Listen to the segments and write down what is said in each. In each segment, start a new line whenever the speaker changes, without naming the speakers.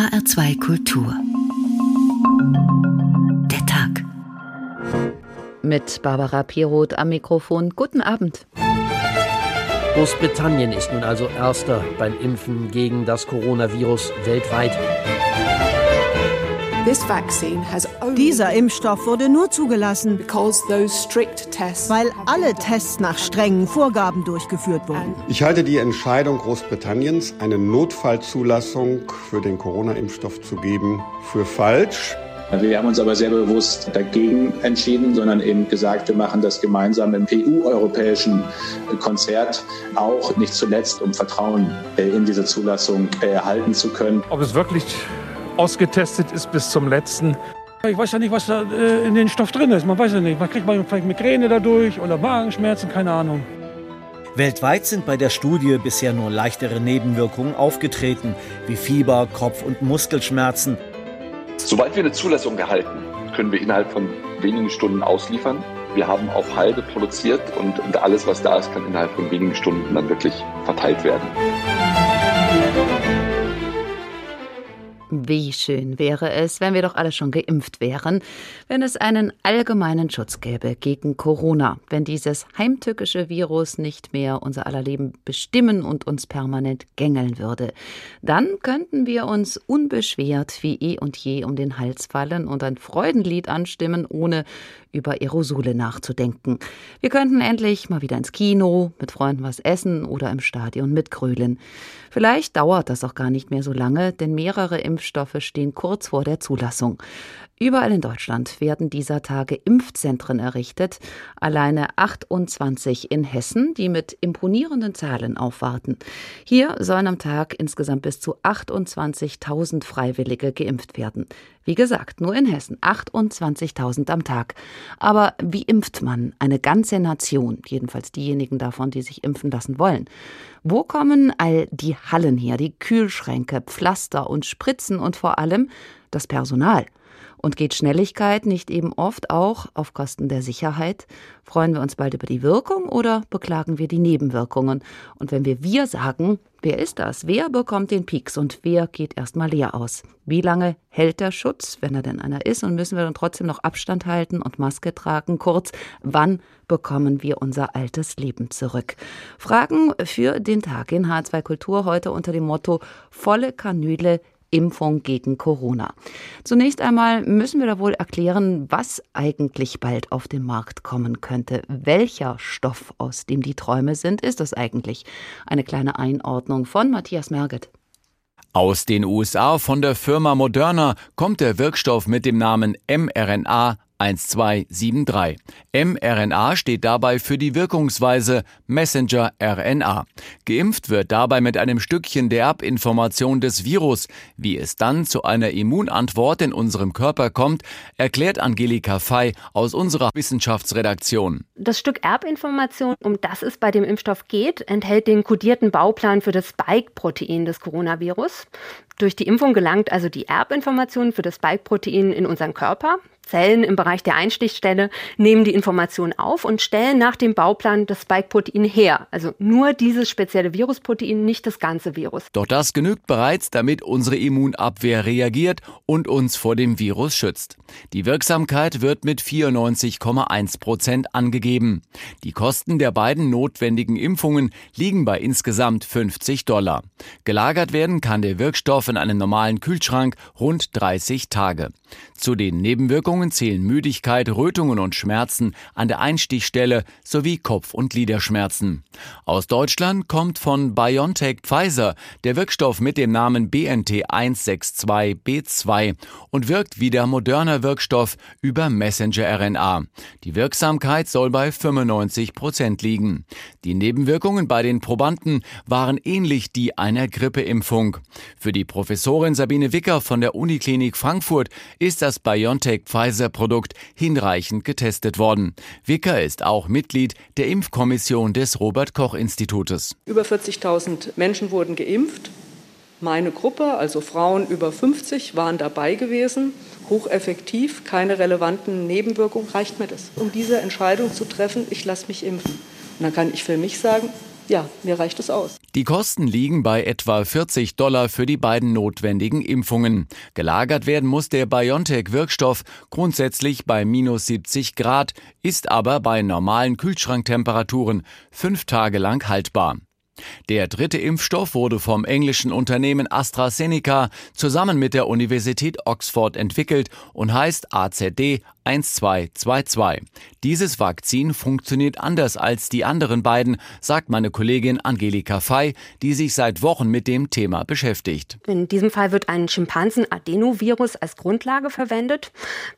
HR2 Kultur. Der Tag.
Mit Barbara Piroth am Mikrofon. Guten Abend.
Großbritannien ist nun also erster beim Impfen gegen das Coronavirus weltweit.
Dieser Impfstoff wurde nur zugelassen, weil alle Tests nach strengen Vorgaben durchgeführt wurden.
Ich halte die Entscheidung Großbritanniens, eine Notfallzulassung für den Corona-Impfstoff zu geben, für falsch.
Wir haben uns aber sehr bewusst dagegen entschieden, sondern eben gesagt, wir machen das gemeinsam im EU-europäischen Konzert, auch nicht zuletzt, um Vertrauen in diese Zulassung erhalten zu können.
Ob es wirklich ausgetestet ist bis zum letzten. Ich weiß ja nicht, was da äh, in den Stoff drin ist. Man weiß ja nicht. Man kriegt mal vielleicht Migräne dadurch oder Magenschmerzen, keine Ahnung.
Weltweit sind bei der Studie bisher nur leichtere Nebenwirkungen aufgetreten, wie Fieber, Kopf- und Muskelschmerzen.
Sobald wir eine Zulassung erhalten, können wir innerhalb von wenigen Stunden ausliefern. Wir haben auf Halde produziert und, und alles, was da ist, kann innerhalb von wenigen Stunden dann wirklich verteilt werden.
Wie schön wäre es, wenn wir doch alle schon geimpft wären, wenn es einen allgemeinen Schutz gäbe gegen Corona, wenn dieses heimtückische Virus nicht mehr unser aller Leben bestimmen und uns permanent gängeln würde. Dann könnten wir uns unbeschwert wie eh und je um den Hals fallen und ein Freudenlied anstimmen, ohne über Aerosole nachzudenken. Wir könnten endlich mal wieder ins Kino, mit Freunden was essen oder im Stadion mitgrölen. Vielleicht dauert das auch gar nicht mehr so lange, denn mehrere Impfstoffe stehen kurz vor der Zulassung. Überall in Deutschland werden dieser Tage Impfzentren errichtet, alleine 28 in Hessen, die mit imponierenden Zahlen aufwarten. Hier sollen am Tag insgesamt bis zu 28.000 Freiwillige geimpft werden. Wie gesagt, nur in Hessen 28.000 am Tag. Aber wie impft man eine ganze Nation, jedenfalls diejenigen davon, die sich impfen lassen wollen? Wo kommen all die Hallen her, die Kühlschränke, Pflaster und Spritzen und vor allem das Personal? Und geht Schnelligkeit nicht eben oft auch auf Kosten der Sicherheit? Freuen wir uns bald über die Wirkung oder beklagen wir die Nebenwirkungen? Und wenn wir wir sagen, wer ist das? Wer bekommt den Pieks und wer geht erstmal leer aus? Wie lange hält der Schutz, wenn er denn einer ist? Und müssen wir dann trotzdem noch Abstand halten und Maske tragen? Kurz, wann bekommen wir unser altes Leben zurück? Fragen für den Tag in H2 Kultur heute unter dem Motto volle Kanüle Impfung gegen Corona. Zunächst einmal müssen wir da wohl erklären, was eigentlich bald auf den Markt kommen könnte. Welcher Stoff, aus dem die Träume sind, ist das eigentlich? Eine kleine Einordnung von Matthias Merget.
Aus den USA von der Firma Moderna kommt der Wirkstoff mit dem Namen mRNA 1273. mRNA steht dabei für die Wirkungsweise Messenger RNA. Geimpft wird dabei mit einem Stückchen der Erbinformation des Virus. Wie es dann zu einer Immunantwort in unserem Körper kommt, erklärt Angelika Fey aus unserer Wissenschaftsredaktion.
Das Stück Erbinformation, um das es bei dem Impfstoff geht, enthält den kodierten Bauplan für das Spike-Protein des Coronavirus. Durch die Impfung gelangt also die Erbinformation für das Spike-Protein in unseren Körper. Zellen im Bereich der Einstichstelle nehmen die Information auf und stellen nach dem Bauplan das Spike-Protein her. Also nur dieses spezielle Virusprotein, nicht das ganze Virus.
Doch das genügt bereits, damit unsere Immunabwehr reagiert und uns vor dem Virus schützt. Die Wirksamkeit wird mit 94,1 Prozent angegeben. Die Kosten der beiden notwendigen Impfungen liegen bei insgesamt 50 Dollar. Gelagert werden kann der Wirkstoff in einem normalen Kühlschrank rund 30 Tage. Zu den Nebenwirkungen zählen Müdigkeit, Rötungen und Schmerzen an der Einstichstelle sowie Kopf- und Gliederschmerzen. Aus Deutschland kommt von BioNTech Pfizer der Wirkstoff mit dem Namen BNT162b2 und wirkt wie der moderne Wirkstoff über Messenger-RNA. Die Wirksamkeit soll bei 95 Prozent liegen. Die Nebenwirkungen bei den Probanden waren ähnlich die einer Grippeimpfung. Für die Professorin Sabine Wicker von der Uniklinik Frankfurt ist das BioNTech-Pfizer-Produkt hinreichend getestet worden. Wicker ist auch Mitglied der Impfkommission des Robert-Koch-Institutes.
Über 40.000 Menschen wurden geimpft. Meine Gruppe, also Frauen über 50, waren dabei gewesen. Hocheffektiv, keine relevanten Nebenwirkungen. Reicht mir das, um diese Entscheidung zu treffen, ich lasse mich impfen. Und dann kann ich für mich sagen, ja, mir reicht es aus.
Die Kosten liegen bei etwa 40 Dollar für die beiden notwendigen Impfungen. Gelagert werden muss der BioNTech-Wirkstoff grundsätzlich bei minus 70 Grad, ist aber bei normalen Kühlschranktemperaturen fünf Tage lang haltbar. Der dritte Impfstoff wurde vom englischen Unternehmen AstraZeneca zusammen mit der Universität Oxford entwickelt und heißt AZD 1222. Dieses Vakzin funktioniert anders als die anderen beiden, sagt meine Kollegin Angelika Fey, die sich seit Wochen mit dem Thema beschäftigt.
In diesem Fall wird ein Schimpansen-Adenovirus als Grundlage verwendet.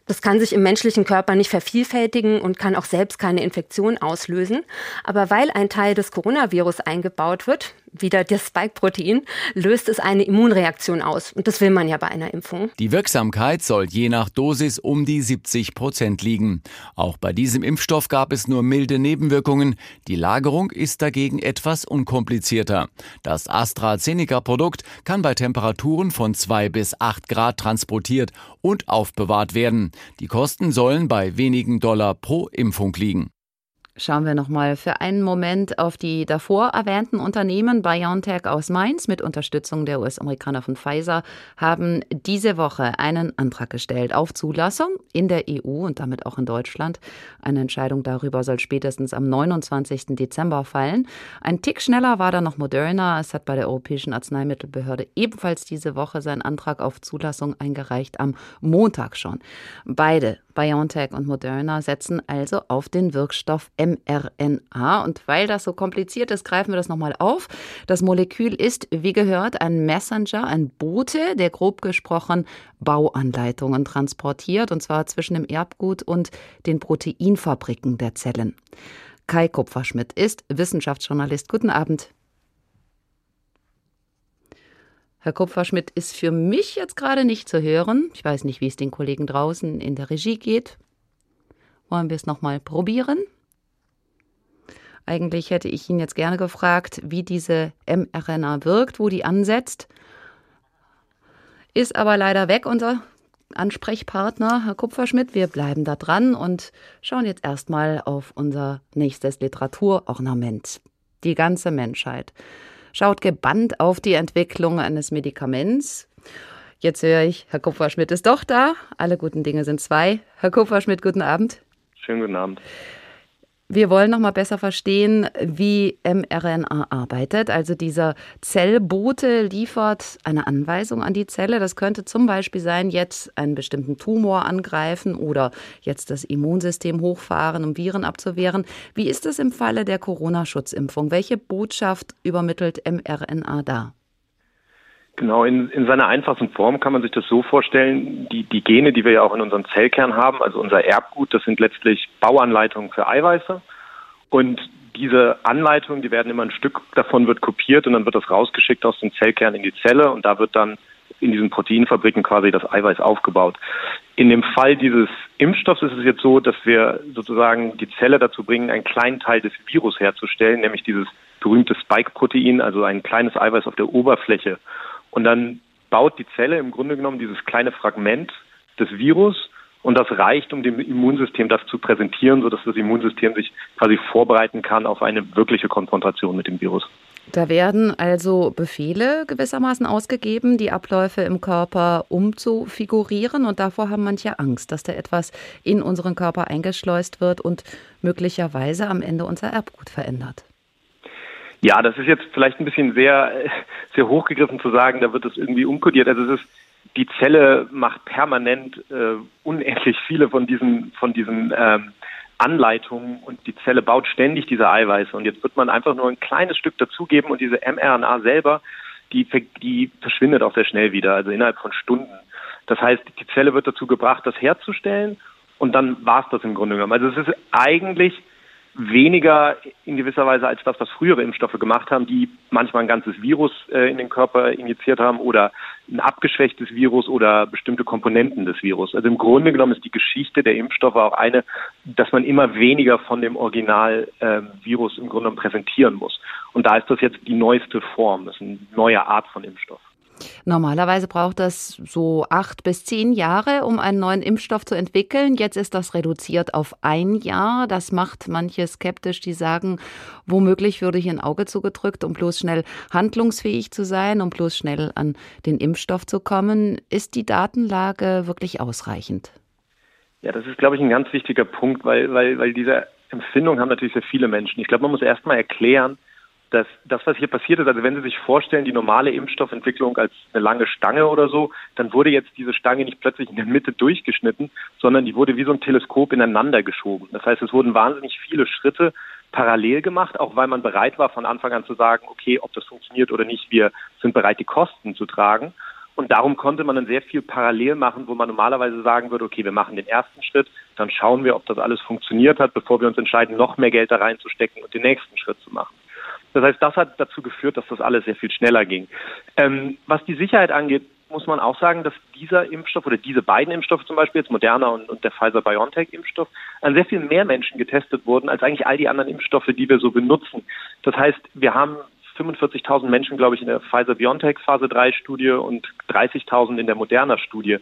Das kann sich im menschlichen Körper nicht vervielfältigen und kann auch selbst keine Infektion auslösen. Aber weil ein Teil des Coronavirus eingebaut wird, wieder das Spike-Protein, löst es eine Immunreaktion aus. Und das will man ja bei einer Impfung.
Die Wirksamkeit soll je nach Dosis um die 70 Prozent liegen. Auch bei diesem Impfstoff gab es nur milde Nebenwirkungen. Die Lagerung ist dagegen etwas unkomplizierter. Das AstraZeneca-Produkt kann bei Temperaturen von 2 bis 8 Grad transportiert und aufbewahrt werden. Die Kosten sollen bei wenigen Dollar pro Impfung liegen.
Schauen wir nochmal für einen Moment auf die davor erwähnten Unternehmen. BioNTech aus Mainz mit Unterstützung der US-Amerikaner von Pfizer haben diese Woche einen Antrag gestellt auf Zulassung in der EU und damit auch in Deutschland. Eine Entscheidung darüber soll spätestens am 29. Dezember fallen. Ein Tick schneller war da noch Moderna. Es hat bei der Europäischen Arzneimittelbehörde ebenfalls diese Woche seinen Antrag auf Zulassung eingereicht, am Montag schon. Beide BioNTech und Moderna setzen also auf den Wirkstoff mRNA. Und weil das so kompliziert ist, greifen wir das nochmal auf. Das Molekül ist, wie gehört, ein Messenger, ein Bote, der grob gesprochen Bauanleitungen transportiert, und zwar zwischen dem Erbgut und den Proteinfabriken der Zellen. Kai Kupferschmidt ist Wissenschaftsjournalist. Guten Abend. Herr Kupferschmidt ist für mich jetzt gerade nicht zu hören. Ich weiß nicht, wie es den Kollegen draußen in der Regie geht. Wollen wir es nochmal probieren? Eigentlich hätte ich ihn jetzt gerne gefragt, wie diese mRNA wirkt, wo die ansetzt. Ist aber leider weg, unser Ansprechpartner, Herr Kupferschmidt. Wir bleiben da dran und schauen jetzt erstmal auf unser nächstes Literaturornament. Die ganze Menschheit schaut gebannt auf die Entwicklung eines Medikaments. Jetzt höre ich, Herr Kupferschmidt ist doch da. Alle guten Dinge sind zwei. Herr Kupferschmidt, guten Abend.
Schönen guten Abend.
Wir wollen noch mal besser verstehen, wie mRNA arbeitet. Also dieser Zellbote liefert eine Anweisung an die Zelle. Das könnte zum Beispiel sein, jetzt einen bestimmten Tumor angreifen oder jetzt das Immunsystem hochfahren, um Viren abzuwehren. Wie ist es im Falle der Corona-Schutzimpfung? Welche Botschaft übermittelt mRNA da?
Genau, in, in seiner einfachsten Form kann man sich das so vorstellen, die, die Gene, die wir ja auch in unserem Zellkern haben, also unser Erbgut, das sind letztlich Bauanleitungen für Eiweiße. Und diese Anleitungen, die werden immer ein Stück davon wird kopiert und dann wird das rausgeschickt aus dem Zellkern in die Zelle und da wird dann in diesen Proteinfabriken quasi das Eiweiß aufgebaut. In dem Fall dieses Impfstoffs ist es jetzt so, dass wir sozusagen die Zelle dazu bringen, einen kleinen Teil des Virus herzustellen, nämlich dieses berühmte Spike-Protein, also ein kleines Eiweiß auf der Oberfläche. Und dann baut die Zelle im Grunde genommen dieses kleine Fragment des Virus und das reicht, um dem Immunsystem das zu präsentieren, sodass das Immunsystem sich quasi vorbereiten kann auf eine wirkliche Konfrontation mit dem Virus.
Da werden also Befehle gewissermaßen ausgegeben, die Abläufe im Körper umzufigurieren. Und davor haben manche Angst, dass da etwas in unseren Körper eingeschleust wird und möglicherweise am Ende unser Erbgut verändert.
Ja, das ist jetzt vielleicht ein bisschen sehr, sehr hochgegriffen zu sagen, da wird es irgendwie umkodiert. Also es ist, die Zelle macht permanent äh, unendlich viele von diesen, von diesen ähm, Anleitungen und die Zelle baut ständig diese Eiweiße. Und jetzt wird man einfach nur ein kleines Stück dazugeben und diese mRNA selber, die, die verschwindet auch sehr schnell wieder, also innerhalb von Stunden. Das heißt, die Zelle wird dazu gebracht, das herzustellen und dann war es das im Grunde genommen. Also es ist eigentlich weniger in gewisser Weise als das, was frühere Impfstoffe gemacht haben, die manchmal ein ganzes Virus äh, in den Körper injiziert haben oder ein abgeschwächtes Virus oder bestimmte Komponenten des Virus. Also im Grunde genommen ist die Geschichte der Impfstoffe auch eine, dass man immer weniger von dem Originalvirus ähm, im Grunde genommen präsentieren muss. Und da ist das jetzt die neueste Form, das ist eine neue Art von Impfstoff.
Normalerweise braucht das so acht bis zehn Jahre, um einen neuen Impfstoff zu entwickeln. Jetzt ist das reduziert auf ein Jahr. Das macht manche skeptisch, die sagen, womöglich würde hier ein Auge zugedrückt, um bloß schnell handlungsfähig zu sein, um bloß schnell an den Impfstoff zu kommen. Ist die Datenlage wirklich ausreichend?
Ja, das ist, glaube ich, ein ganz wichtiger Punkt, weil, weil, weil diese Empfindung haben natürlich sehr viele Menschen. Ich glaube, man muss erst mal erklären, dass das, was hier passiert ist, also wenn Sie sich vorstellen, die normale Impfstoffentwicklung als eine lange Stange oder so, dann wurde jetzt diese Stange nicht plötzlich in der Mitte durchgeschnitten, sondern die wurde wie so ein Teleskop ineinander geschoben. Das heißt, es wurden wahnsinnig viele Schritte parallel gemacht, auch weil man bereit war, von Anfang an zu sagen, okay, ob das funktioniert oder nicht, wir sind bereit, die Kosten zu tragen. Und darum konnte man dann sehr viel parallel machen, wo man normalerweise sagen würde, okay, wir machen den ersten Schritt, dann schauen wir, ob das alles funktioniert hat, bevor wir uns entscheiden, noch mehr Geld da reinzustecken und den nächsten Schritt zu machen. Das heißt, das hat dazu geführt, dass das alles sehr viel schneller ging. Ähm, was die Sicherheit angeht, muss man auch sagen, dass dieser Impfstoff oder diese beiden Impfstoffe zum Beispiel, jetzt Moderna und, und der Pfizer-BioNTech-Impfstoff, an sehr viel mehr Menschen getestet wurden als eigentlich all die anderen Impfstoffe, die wir so benutzen. Das heißt, wir haben 45.000 Menschen, glaube ich, in der Pfizer-BioNTech Phase 3 Studie und 30.000 in der Moderna-Studie.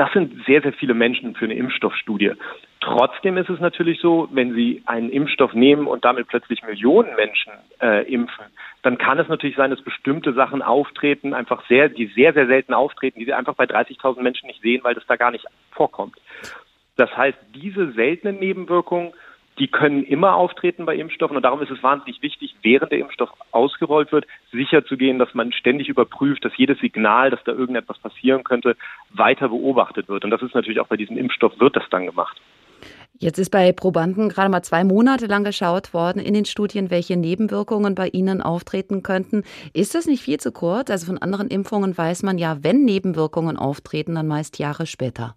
Das sind sehr, sehr viele Menschen für eine Impfstoffstudie. Trotzdem ist es natürlich so, wenn Sie einen Impfstoff nehmen und damit plötzlich Millionen Menschen äh, impfen, dann kann es natürlich sein, dass bestimmte Sachen auftreten, einfach sehr, die sehr, sehr selten auftreten, die Sie einfach bei 30.000 Menschen nicht sehen, weil das da gar nicht vorkommt. Das heißt, diese seltenen Nebenwirkungen die können immer auftreten bei Impfstoffen und darum ist es wahnsinnig wichtig, während der Impfstoff ausgerollt wird, sicherzugehen, dass man ständig überprüft, dass jedes Signal, dass da irgendetwas passieren könnte, weiter beobachtet wird. Und das ist natürlich auch bei diesem Impfstoff wird das dann gemacht.
Jetzt ist bei Probanden gerade mal zwei Monate lang geschaut worden in den Studien, welche Nebenwirkungen bei ihnen auftreten könnten. Ist das nicht viel zu kurz? Also von anderen Impfungen weiß man ja, wenn Nebenwirkungen auftreten, dann meist Jahre später.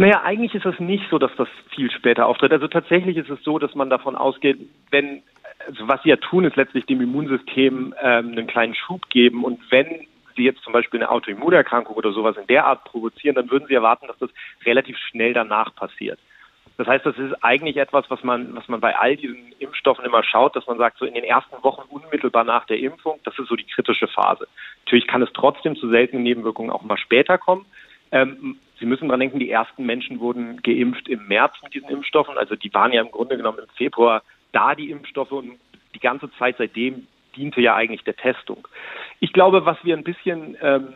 Naja, eigentlich ist es nicht so, dass das viel später auftritt. Also tatsächlich ist es so, dass man davon ausgeht, wenn, also was sie ja tun, ist letztlich dem Immunsystem ähm, einen kleinen Schub geben. Und wenn sie jetzt zum Beispiel eine Autoimmunerkrankung oder sowas in der Art provozieren, dann würden sie erwarten, dass das relativ schnell danach passiert. Das heißt, das ist eigentlich etwas, was man, was man bei all diesen Impfstoffen immer schaut, dass man sagt, so in den ersten Wochen unmittelbar nach der Impfung, das ist so die kritische Phase. Natürlich kann es trotzdem zu seltenen Nebenwirkungen auch mal später kommen. Ähm, Sie müssen dran denken, die ersten Menschen wurden geimpft im März mit diesen Impfstoffen. Also die waren ja im Grunde genommen im Februar da, die Impfstoffe. Und die ganze Zeit seitdem diente ja eigentlich der Testung. Ich glaube, was wir ein bisschen, ähm,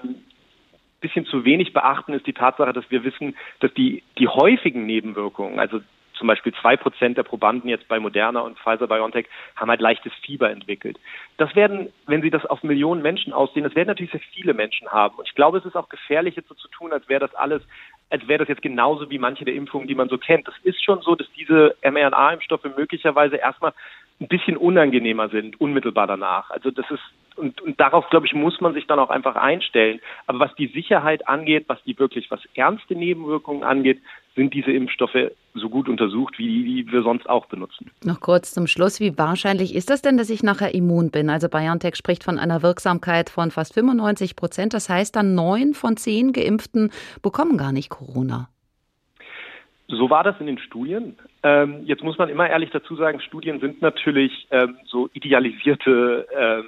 bisschen zu wenig beachten, ist die Tatsache, dass wir wissen, dass die, die häufigen Nebenwirkungen, also zum Beispiel zwei Prozent der Probanden jetzt bei Moderna und Pfizer BioNTech haben halt leichtes Fieber entwickelt. Das werden, wenn Sie das auf Millionen Menschen aussehen, das werden natürlich sehr viele Menschen haben. Und ich glaube, es ist auch gefährlich, jetzt so zu tun, als wäre das alles, als wäre das jetzt genauso wie manche der Impfungen, die man so kennt. Das ist schon so, dass diese mRNA-Impfstoffe möglicherweise erstmal ein bisschen unangenehmer sind, unmittelbar danach. Also das ist und, und darauf, glaube ich, muss man sich dann auch einfach einstellen. Aber was die Sicherheit angeht, was die wirklich, was ernste Nebenwirkungen angeht, sind diese Impfstoffe so gut untersucht, wie die wir sonst auch benutzen.
Noch kurz zum Schluss, wie wahrscheinlich ist das denn, dass ich nachher immun bin? Also BioNTech spricht von einer Wirksamkeit von fast 95 Prozent. Das heißt dann, neun von zehn Geimpften bekommen gar nicht Corona.
So war das in den Studien. Ähm, jetzt muss man immer ehrlich dazu sagen, Studien sind natürlich ähm, so idealisierte ähm,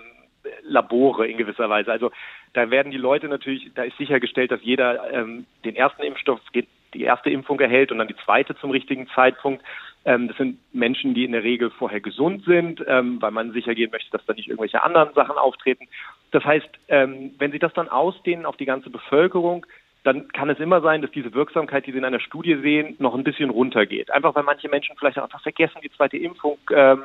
Labore in gewisser Weise. Also da werden die Leute natürlich, da ist sichergestellt, dass jeder ähm, den ersten Impfstoff, die erste Impfung erhält und dann die zweite zum richtigen Zeitpunkt. Ähm, das sind Menschen, die in der Regel vorher gesund sind, ähm, weil man sicher gehen möchte, dass da nicht irgendwelche anderen Sachen auftreten. Das heißt, ähm, wenn Sie das dann ausdehnen auf die ganze Bevölkerung, dann kann es immer sein, dass diese Wirksamkeit, die Sie in einer Studie sehen, noch ein bisschen runtergeht. Einfach weil manche Menschen vielleicht auch einfach vergessen, die zweite Impfung ähm,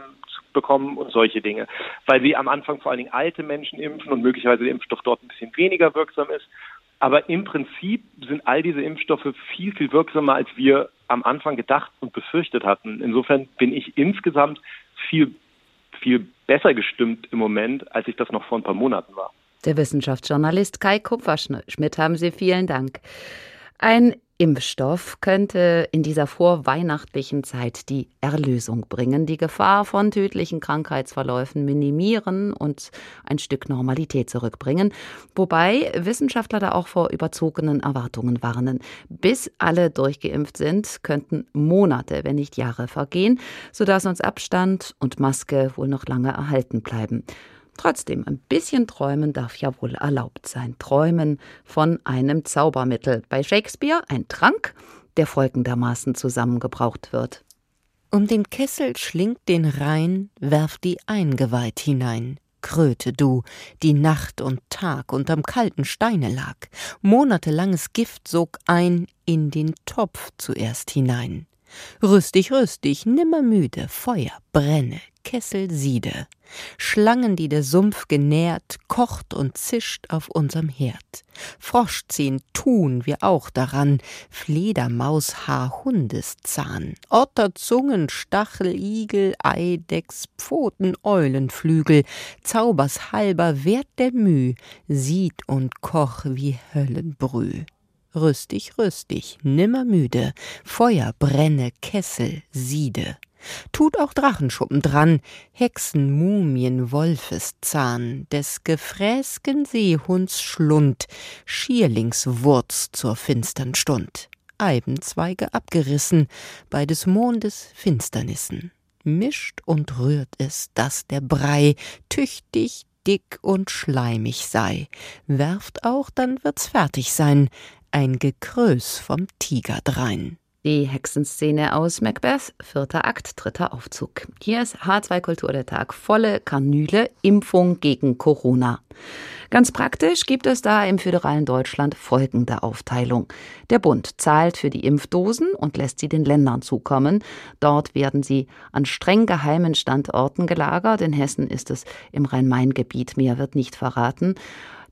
bekommen und solche Dinge. Weil sie am Anfang vor allen Dingen alte Menschen impfen und möglicherweise der Impfstoff dort ein bisschen weniger wirksam ist. Aber im Prinzip sind all diese Impfstoffe viel, viel wirksamer, als wir am Anfang gedacht und befürchtet hatten. Insofern bin ich insgesamt viel, viel besser gestimmt im Moment, als ich das noch vor ein paar Monaten war.
Der Wissenschaftsjournalist Kai Kupferschmidt haben Sie vielen Dank. Ein Impfstoff könnte in dieser vorweihnachtlichen Zeit die Erlösung bringen, die Gefahr von tödlichen Krankheitsverläufen minimieren und ein Stück Normalität zurückbringen, wobei Wissenschaftler da auch vor überzogenen Erwartungen warnen. Bis alle durchgeimpft sind, könnten Monate, wenn nicht Jahre vergehen, sodass uns Abstand und Maske wohl noch lange erhalten bleiben. Trotzdem, ein bisschen träumen darf ja wohl erlaubt sein. Träumen von einem Zaubermittel. Bei Shakespeare ein Trank, der folgendermaßen zusammengebraucht wird.
Um den Kessel schlingt den Rhein, werf die Eingeweid hinein. Kröte du, die Nacht und Tag unterm kalten Steine lag, monatelanges Gift sog ein in den Topf zuerst hinein. Rüstig, rüstig, nimmer müde, Feuer, brenne, Kessel siede. Schlangen, die der Sumpf genährt, kocht und zischt auf unserem Herd. Froschzehen tun wir auch daran, Fledermaus Haar Hundeszahn, Otter Zungen, Stachel, Igel, Eidechs, Pfoten, Eulenflügel, Zaubers halber Wert der Müh, sieht und koch wie Höllenbrüh. Rüstig, rüstig, nimmer müde, Feuer brenne, Kessel siede. Tut auch Drachenschuppen dran, Hexen, Mumien, Wolfeszahn, des gefräßgen Seehunds Schlund, Schierlingswurz zur finstern Stund, Eibenzweige abgerissen, bei des Mondes Finsternissen. Mischt und rührt es, dass der Brei tüchtig, dick und schleimig sei. Werft auch, dann wird's fertig sein, ein Gekrös vom Tiger drein.
Die Hexenszene aus Macbeth, vierter Akt, dritter Aufzug. Hier ist H2 Kultur der Tag, volle Kanüle, Impfung gegen Corona. Ganz praktisch gibt es da im föderalen Deutschland folgende Aufteilung. Der Bund zahlt für die Impfdosen und lässt sie den Ländern zukommen. Dort werden sie an streng geheimen Standorten gelagert. In Hessen ist es im Rhein-Main-Gebiet. Mehr wird nicht verraten.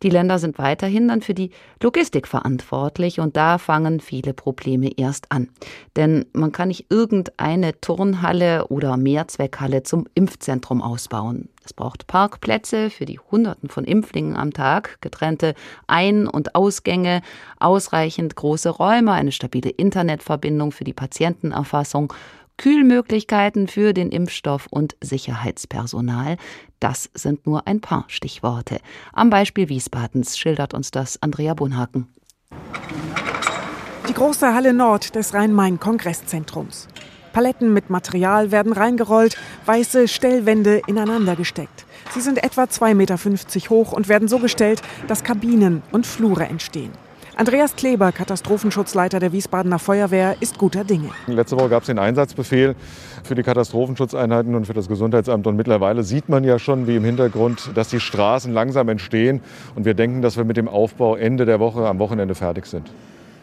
Die Länder sind weiterhin dann für die Logistik verantwortlich und da fangen viele Probleme erst an. Denn man kann nicht irgendeine Turnhalle oder Mehrzweckhalle zum Impfzentrum ausbauen. Es braucht Parkplätze für die Hunderten von Impflingen am Tag, getrennte Ein- und Ausgänge, ausreichend große Räume, eine stabile Internetverbindung für die Patientenerfassung Kühlmöglichkeiten für den Impfstoff und Sicherheitspersonal. Das sind nur ein paar Stichworte. Am Beispiel Wiesbadens schildert uns das Andrea Bonhaken.
Die große Halle Nord des Rhein-Main-Kongresszentrums. Paletten mit Material werden reingerollt, weiße Stellwände ineinander gesteckt. Sie sind etwa 2,50 Meter hoch und werden so gestellt, dass Kabinen und Flure entstehen. Andreas Kleber, Katastrophenschutzleiter der Wiesbadener Feuerwehr, ist guter Dinge.
Letzte Woche gab es den Einsatzbefehl für die Katastrophenschutzeinheiten und für das Gesundheitsamt. Und mittlerweile sieht man ja schon, wie im Hintergrund, dass die Straßen langsam entstehen. Und wir denken, dass wir mit dem Aufbau Ende der Woche am Wochenende fertig sind.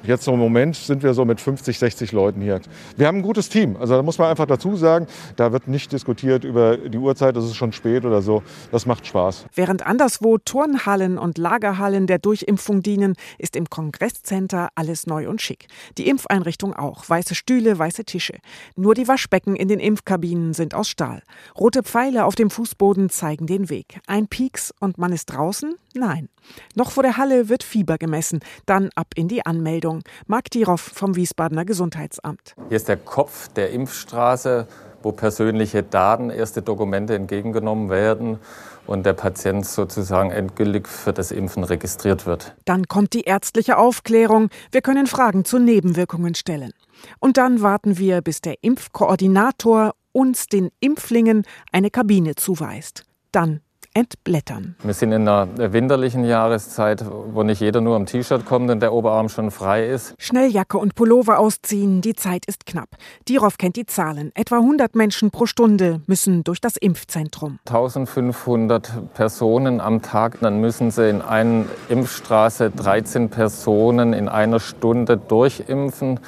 Jetzt im Moment sind wir so mit 50, 60 Leuten hier. Wir haben ein gutes Team. Also da muss man einfach dazu sagen, da wird nicht diskutiert über die Uhrzeit, es ist schon spät oder so. Das macht Spaß.
Während anderswo Turnhallen und Lagerhallen der Durchimpfung dienen, ist im Kongresscenter alles neu und schick. Die Impfeinrichtung auch. Weiße Stühle, weiße Tische. Nur die Waschbecken in den Impfkabinen sind aus Stahl. Rote Pfeile auf dem Fußboden zeigen den Weg. Ein Pieks und man ist draußen? Nein. Noch vor der Halle wird Fieber gemessen, dann ab in die Anmeldung. Marc Diroff vom Wiesbadener Gesundheitsamt.
Hier ist der Kopf der Impfstraße, wo persönliche Daten, erste Dokumente entgegengenommen werden und der Patient sozusagen endgültig für das Impfen registriert wird.
Dann kommt die ärztliche Aufklärung. Wir können Fragen zu Nebenwirkungen stellen. Und dann warten wir, bis der Impfkoordinator uns den Impflingen eine Kabine zuweist. Dann entblättern.
Wir sind in einer winterlichen Jahreszeit, wo nicht jeder nur am T-Shirt kommt und der Oberarm schon frei ist.
Schnell Jacke und Pullover ausziehen, die Zeit ist knapp. Dirov kennt die Zahlen. Etwa 100 Menschen pro Stunde müssen durch das Impfzentrum.
1500 Personen am Tag, dann müssen sie in einer Impfstraße 13 Personen in einer Stunde durchimpfen.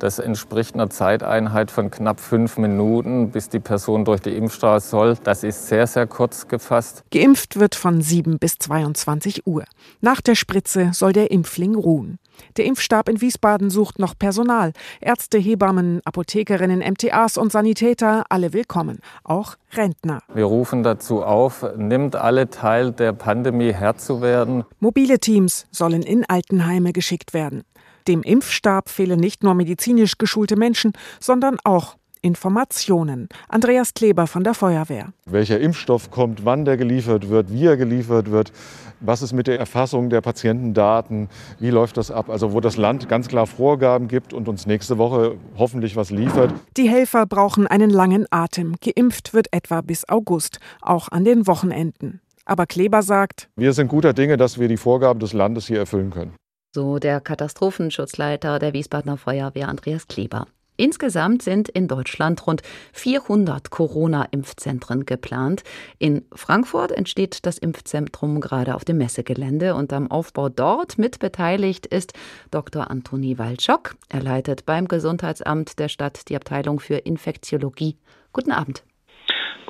Das entspricht einer Zeiteinheit von knapp fünf Minuten, bis die Person durch die Impfstraße soll. Das ist sehr, sehr kurz gefasst.
Geimpft wird von 7 bis 22 Uhr. Nach der Spritze soll der Impfling ruhen. Der Impfstab in Wiesbaden sucht noch Personal. Ärzte, Hebammen, Apothekerinnen, MTAs und Sanitäter, alle willkommen. Auch Rentner.
Wir rufen dazu auf, nimmt alle teil der Pandemie Herr zu werden.
Mobile Teams sollen in Altenheime geschickt werden. Dem Impfstab fehlen nicht nur medizinisch geschulte Menschen, sondern auch Informationen. Andreas Kleber von der Feuerwehr.
Welcher Impfstoff kommt, wann der geliefert wird, wie er geliefert wird, was ist mit der Erfassung der Patientendaten, wie läuft das ab? Also wo das Land ganz klar Vorgaben gibt und uns nächste Woche hoffentlich was liefert.
Die Helfer brauchen einen langen Atem. Geimpft wird etwa bis August, auch an den Wochenenden. Aber Kleber sagt,
wir sind guter Dinge, dass wir die Vorgaben des Landes hier erfüllen können.
So der Katastrophenschutzleiter der Wiesbadener Feuerwehr Andreas Kleber. Insgesamt sind in Deutschland rund 400 Corona-Impfzentren geplant. In Frankfurt entsteht das Impfzentrum gerade auf dem Messegelände und am Aufbau dort mit beteiligt ist Dr. Antoni Waldschock. Er leitet beim Gesundheitsamt der Stadt die Abteilung für Infektiologie. Guten Abend.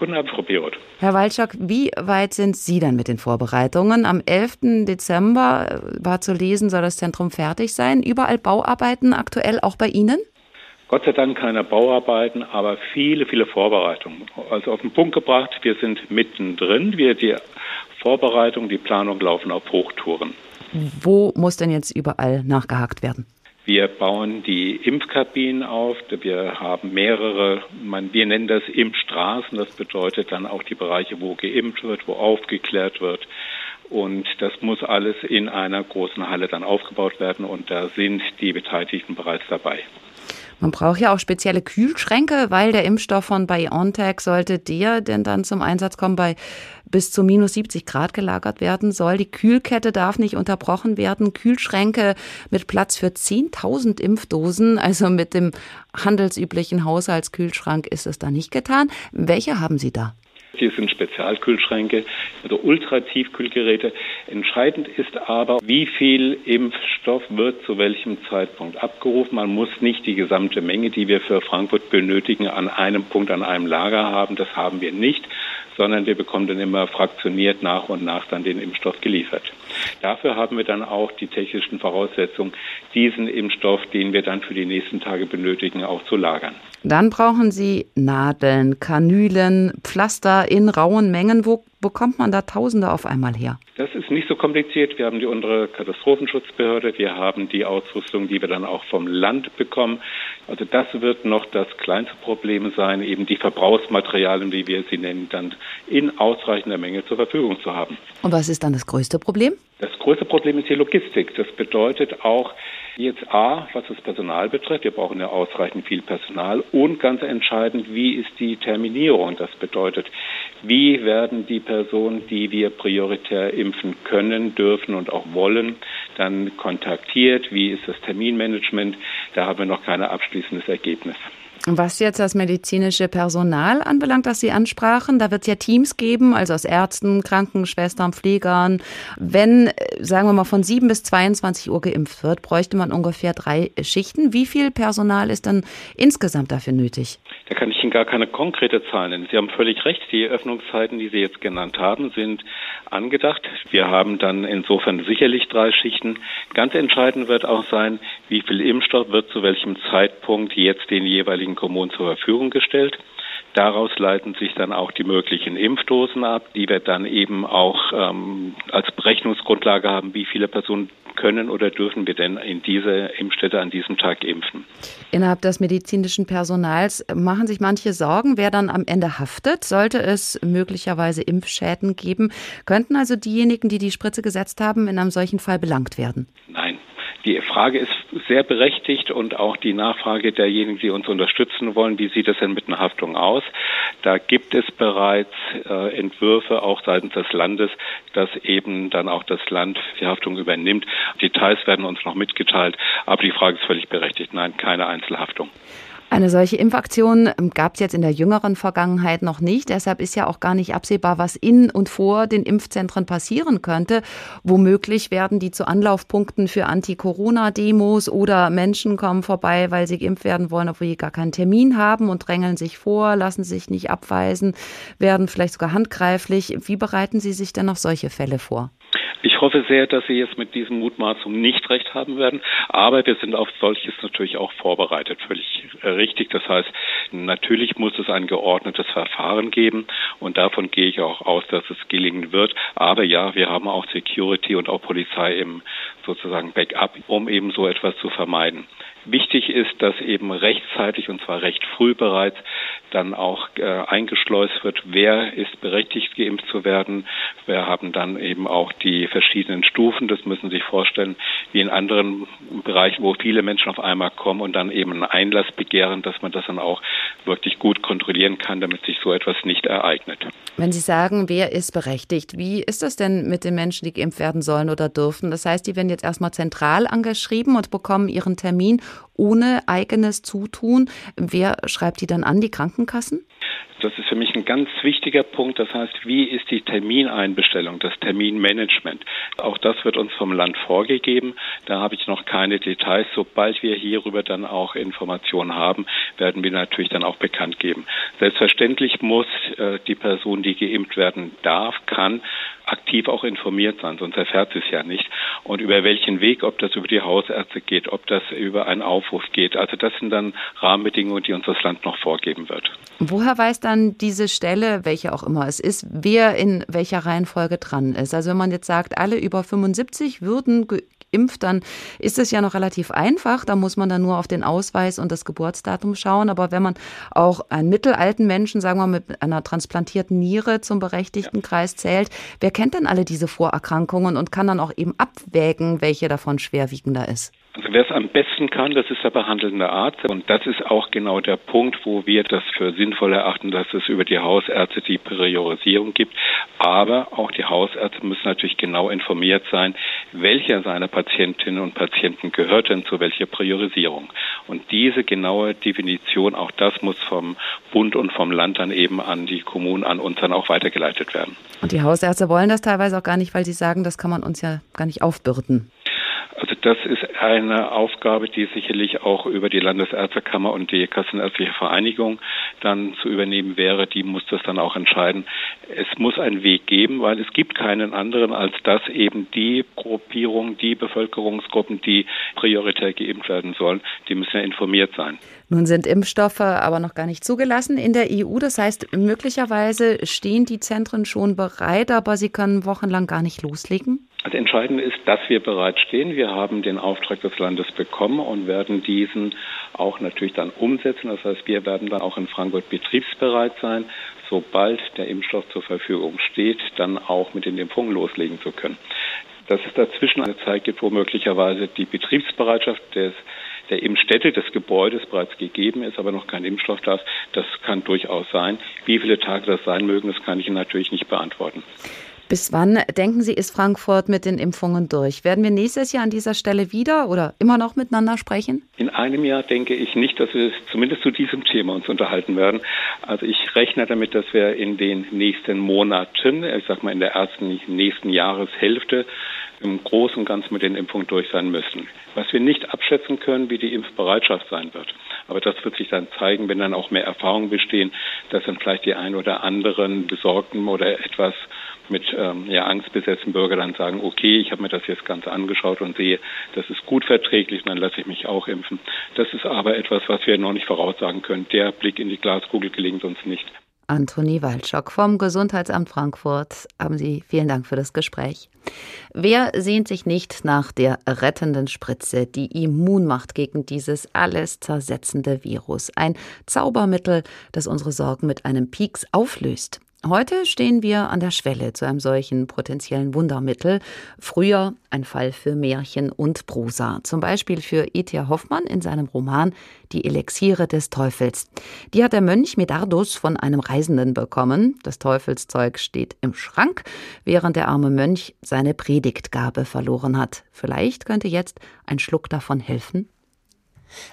Guten Abend, Frau Beroth.
Herr Waldschock, wie weit sind Sie denn mit den Vorbereitungen? Am 11. Dezember war zu lesen, soll das Zentrum fertig sein. Überall Bauarbeiten aktuell auch bei Ihnen?
Gott sei Dank keine Bauarbeiten, aber viele, viele Vorbereitungen. Also auf den Punkt gebracht, wir sind mittendrin. Wir, die Vorbereitung, die Planung laufen auf Hochtouren.
Wo muss denn jetzt überall nachgehakt werden?
Wir bauen die Impfkabinen auf. Wir haben mehrere, wir nennen das Impfstraßen. Das bedeutet dann auch die Bereiche, wo geimpft wird, wo aufgeklärt wird. Und das muss alles in einer großen Halle dann aufgebaut werden. Und da sind die Beteiligten bereits dabei.
Man braucht ja auch spezielle Kühlschränke, weil der Impfstoff von BioNTech sollte der denn dann zum Einsatz kommen bei bis zu minus 70 Grad gelagert werden soll. Die Kühlkette darf nicht unterbrochen werden. Kühlschränke mit Platz für 10.000 Impfdosen, also mit dem handelsüblichen Haushaltskühlschrank ist es da nicht getan. Welche haben Sie da?
Hier sind Spezialkühlschränke oder Ultratiefkühlgeräte. Entscheidend ist aber, wie viel Impfstoff wird zu welchem Zeitpunkt abgerufen. Man muss nicht die gesamte Menge, die wir für Frankfurt benötigen, an einem Punkt, an einem Lager haben. Das haben wir nicht, sondern wir bekommen dann immer fraktioniert nach und nach dann den Impfstoff geliefert. Dafür haben wir dann auch die technischen Voraussetzungen, diesen Impfstoff, den wir dann für die nächsten Tage benötigen, auch zu lagern.
Dann brauchen Sie Nadeln, Kanülen, Pflaster in rauen Mengen. Wo bekommt man da Tausende auf einmal her?
Das ist nicht so kompliziert. Wir haben die unsere Katastrophenschutzbehörde. Wir haben die Ausrüstung, die wir dann auch vom Land bekommen. Also das wird noch das kleinste Problem sein, eben die Verbrauchsmaterialien, wie wir sie nennen, dann in ausreichender Menge zur Verfügung zu haben.
Und was ist dann das größte Problem?
Das größte Problem ist die Logistik. Das bedeutet auch, Jetzt A, was das Personal betrifft, wir brauchen ja ausreichend viel Personal und ganz entscheidend, wie ist die Terminierung? Das bedeutet, wie werden die Personen, die wir prioritär impfen können, dürfen und auch wollen, dann kontaktiert? Wie ist das Terminmanagement? Da haben wir noch kein abschließendes Ergebnis.
Was jetzt das medizinische Personal anbelangt, das Sie ansprachen, da wird es ja Teams geben, also aus Ärzten, Krankenschwestern, Pflegern. Wenn, äh, sagen wir mal, von 7 bis 22 Uhr geimpft wird, bräuchte man ungefähr drei Schichten. Wie viel Personal ist dann insgesamt dafür nötig?
Da kann ich Ihnen gar keine konkrete Zahl nennen. Sie haben völlig recht. Die Öffnungszeiten, die Sie jetzt genannt haben, sind angedacht. Wir haben dann insofern sicherlich drei Schichten. Ganz entscheidend wird auch sein, wie viel Impfstoff wird zu welchem Zeitpunkt jetzt den jeweiligen Kommunen zur Verfügung gestellt. Daraus leiten sich dann auch die möglichen Impfdosen ab, die wir dann eben auch ähm, als Berechnungsgrundlage haben, wie viele Personen können oder dürfen wir denn in diese Impfstätte an diesem Tag impfen.
Innerhalb des medizinischen Personals machen sich manche Sorgen, wer dann am Ende haftet. Sollte es möglicherweise Impfschäden geben, könnten also diejenigen, die die Spritze gesetzt haben, in einem solchen Fall belangt werden?
Nein, die Frage ist sehr berechtigt und auch die Nachfrage derjenigen, die uns unterstützen wollen, wie sieht es denn mit einer Haftung aus? Da gibt es bereits äh, Entwürfe auch seitens des Landes, dass eben dann auch das Land die Haftung übernimmt. Details werden uns noch mitgeteilt, aber die Frage ist völlig berechtigt. Nein, keine Einzelhaftung.
Eine solche Impfaktion ähm, gab es jetzt in der jüngeren Vergangenheit noch nicht. Deshalb ist ja auch gar nicht absehbar, was in und vor den Impfzentren passieren könnte. Womöglich werden die zu Anlaufpunkten für Anti-Corona-Demos oder Menschen kommen vorbei, weil sie geimpft werden wollen, obwohl sie gar keinen Termin haben und drängeln sich vor, lassen sich nicht abweisen, werden vielleicht sogar handgreiflich. Wie bereiten Sie sich denn auf solche Fälle vor?
Ich hoffe sehr, dass Sie jetzt mit diesen Mutmaßungen nicht recht haben werden, aber wir sind auf solches natürlich auch vorbereitet, völlig richtig. Das heißt, natürlich muss es ein geordnetes Verfahren geben und davon gehe ich auch aus, dass es gelingen wird. Aber ja, wir haben auch Security und auch Polizei im sozusagen Backup, um eben so etwas zu vermeiden. Wichtig ist, dass eben rechtzeitig und zwar recht früh bereits dann auch äh, eingeschleust wird, wer ist berechtigt, geimpft zu werden. Wir haben dann eben auch die verschiedenen Stufen. Das müssen Sie sich vorstellen, wie in anderen Bereichen, wo viele Menschen auf einmal kommen und dann eben einen Einlass begehren, dass man das dann auch wirklich gut kontrollieren kann, damit sich so etwas nicht ereignet.
Wenn Sie sagen, wer ist berechtigt, wie ist das denn mit den Menschen, die geimpft werden sollen oder dürfen? Das heißt, die werden jetzt erstmal zentral angeschrieben und bekommen ihren Termin ohne eigenes Zutun. Wer schreibt die dann an? Die Krankenkassen?
Das ist für mich ein ganz wichtiger Punkt. Das heißt, wie ist die Termineinbestellung, das Terminmanagement? Auch das wird uns vom Land vorgegeben. Da habe ich noch keine Details. Sobald wir hierüber dann auch Informationen haben, werden wir natürlich dann auch bekannt geben. Selbstverständlich muss äh, die Person, die geimpft werden darf, kann, aktiv auch informiert sein, sonst erfährt sie es ja nicht. Und über welchen Weg, ob das über die Hausärzte geht, ob das über einen Aufruf geht. Also das sind dann Rahmenbedingungen, die uns das Land noch vorgeben wird.
Woher weiß dann diese Stelle, welche auch immer es ist, wer in welcher Reihenfolge dran ist? Also wenn man jetzt sagt, alle über 75 würden impft, dann ist es ja noch relativ einfach. Da muss man dann nur auf den Ausweis und das Geburtsdatum schauen. Aber wenn man auch einen mittelalten Menschen, sagen wir mal, mit einer transplantierten Niere zum berechtigten Kreis zählt, wer kennt denn alle diese Vorerkrankungen und kann dann auch eben abwägen, welche davon schwerwiegender ist?
Also wer es am besten kann, das ist der behandelnde Arzt. Und das ist auch genau der Punkt, wo wir das für sinnvoll erachten, dass es über die Hausärzte die Priorisierung gibt. Aber auch die Hausärzte müssen natürlich genau informiert sein, welcher seiner Patientinnen und Patienten gehört denn zu welcher Priorisierung. Und diese genaue Definition, auch das muss vom Bund und vom Land dann eben an die Kommunen, an uns dann auch weitergeleitet werden.
Und die Hausärzte wollen das teilweise auch gar nicht, weil sie sagen, das kann man uns ja gar nicht aufbürden.
Also das ist eine Aufgabe, die sicherlich auch über die Landesärztekammer und die Kassenärztliche Vereinigung dann zu übernehmen wäre. Die muss das dann auch entscheiden. Es muss einen Weg geben, weil es gibt keinen anderen, als dass eben die Gruppierung, die Bevölkerungsgruppen, die prioritär geimpft werden sollen, die müssen ja informiert sein.
Nun sind Impfstoffe aber noch gar nicht zugelassen in der EU. Das heißt, möglicherweise stehen die Zentren schon bereit, aber sie können wochenlang gar nicht loslegen.
Das Entscheidende ist, dass wir bereit stehen. Wir haben den Auftrag des Landes bekommen und werden diesen auch natürlich dann umsetzen. Das heißt, wir werden dann auch in Frankfurt betriebsbereit sein, sobald der Impfstoff zur Verfügung steht, dann auch mit den Impfungen loslegen zu können. Dass es dazwischen eine Zeit gibt, wo möglicherweise die Betriebsbereitschaft des der Impfstätte des Gebäudes bereits gegeben ist, aber noch kein Impfstoff da ist, das kann durchaus sein. Wie viele Tage das sein mögen, das kann ich Ihnen natürlich nicht beantworten.
Bis wann, denken Sie, ist Frankfurt mit den Impfungen durch? Werden wir nächstes Jahr an dieser Stelle wieder oder immer noch miteinander sprechen?
In einem Jahr denke ich nicht, dass wir zumindest zu diesem Thema uns unterhalten werden. Also ich rechne damit, dass wir in den nächsten Monaten, ich sag mal in der ersten nächsten Jahreshälfte, im Großen und Ganzen mit den Impfungen durch sein müssen. Was wir nicht abschätzen können, wie die Impfbereitschaft sein wird. Aber das wird sich dann zeigen, wenn dann auch mehr Erfahrungen bestehen, dass dann vielleicht die ein oder anderen besorgten oder etwas mit ähm, ja, angstbesetzten Bürger dann sagen, okay, ich habe mir das jetzt ganz angeschaut und sehe, das ist gut verträglich, dann lasse ich mich auch impfen. Das ist aber etwas, was wir noch nicht voraussagen können. Der Blick in die Glaskugel gelingt uns nicht.
Antoni Waldschock vom Gesundheitsamt Frankfurt. Haben Sie vielen Dank für das Gespräch. Wer sehnt sich nicht nach der rettenden Spritze, die Immunmacht gegen dieses alles zersetzende Virus? Ein Zaubermittel, das unsere Sorgen mit einem Pieks auflöst. Heute stehen wir an der Schwelle zu einem solchen potenziellen Wundermittel. Früher ein Fall für Märchen und Prosa. Zum Beispiel für E.T. Hoffmann in seinem Roman Die Elixiere des Teufels. Die hat der Mönch Medardus von einem Reisenden bekommen. Das Teufelszeug steht im Schrank, während der arme Mönch seine Predigtgabe verloren hat. Vielleicht könnte jetzt ein Schluck davon helfen?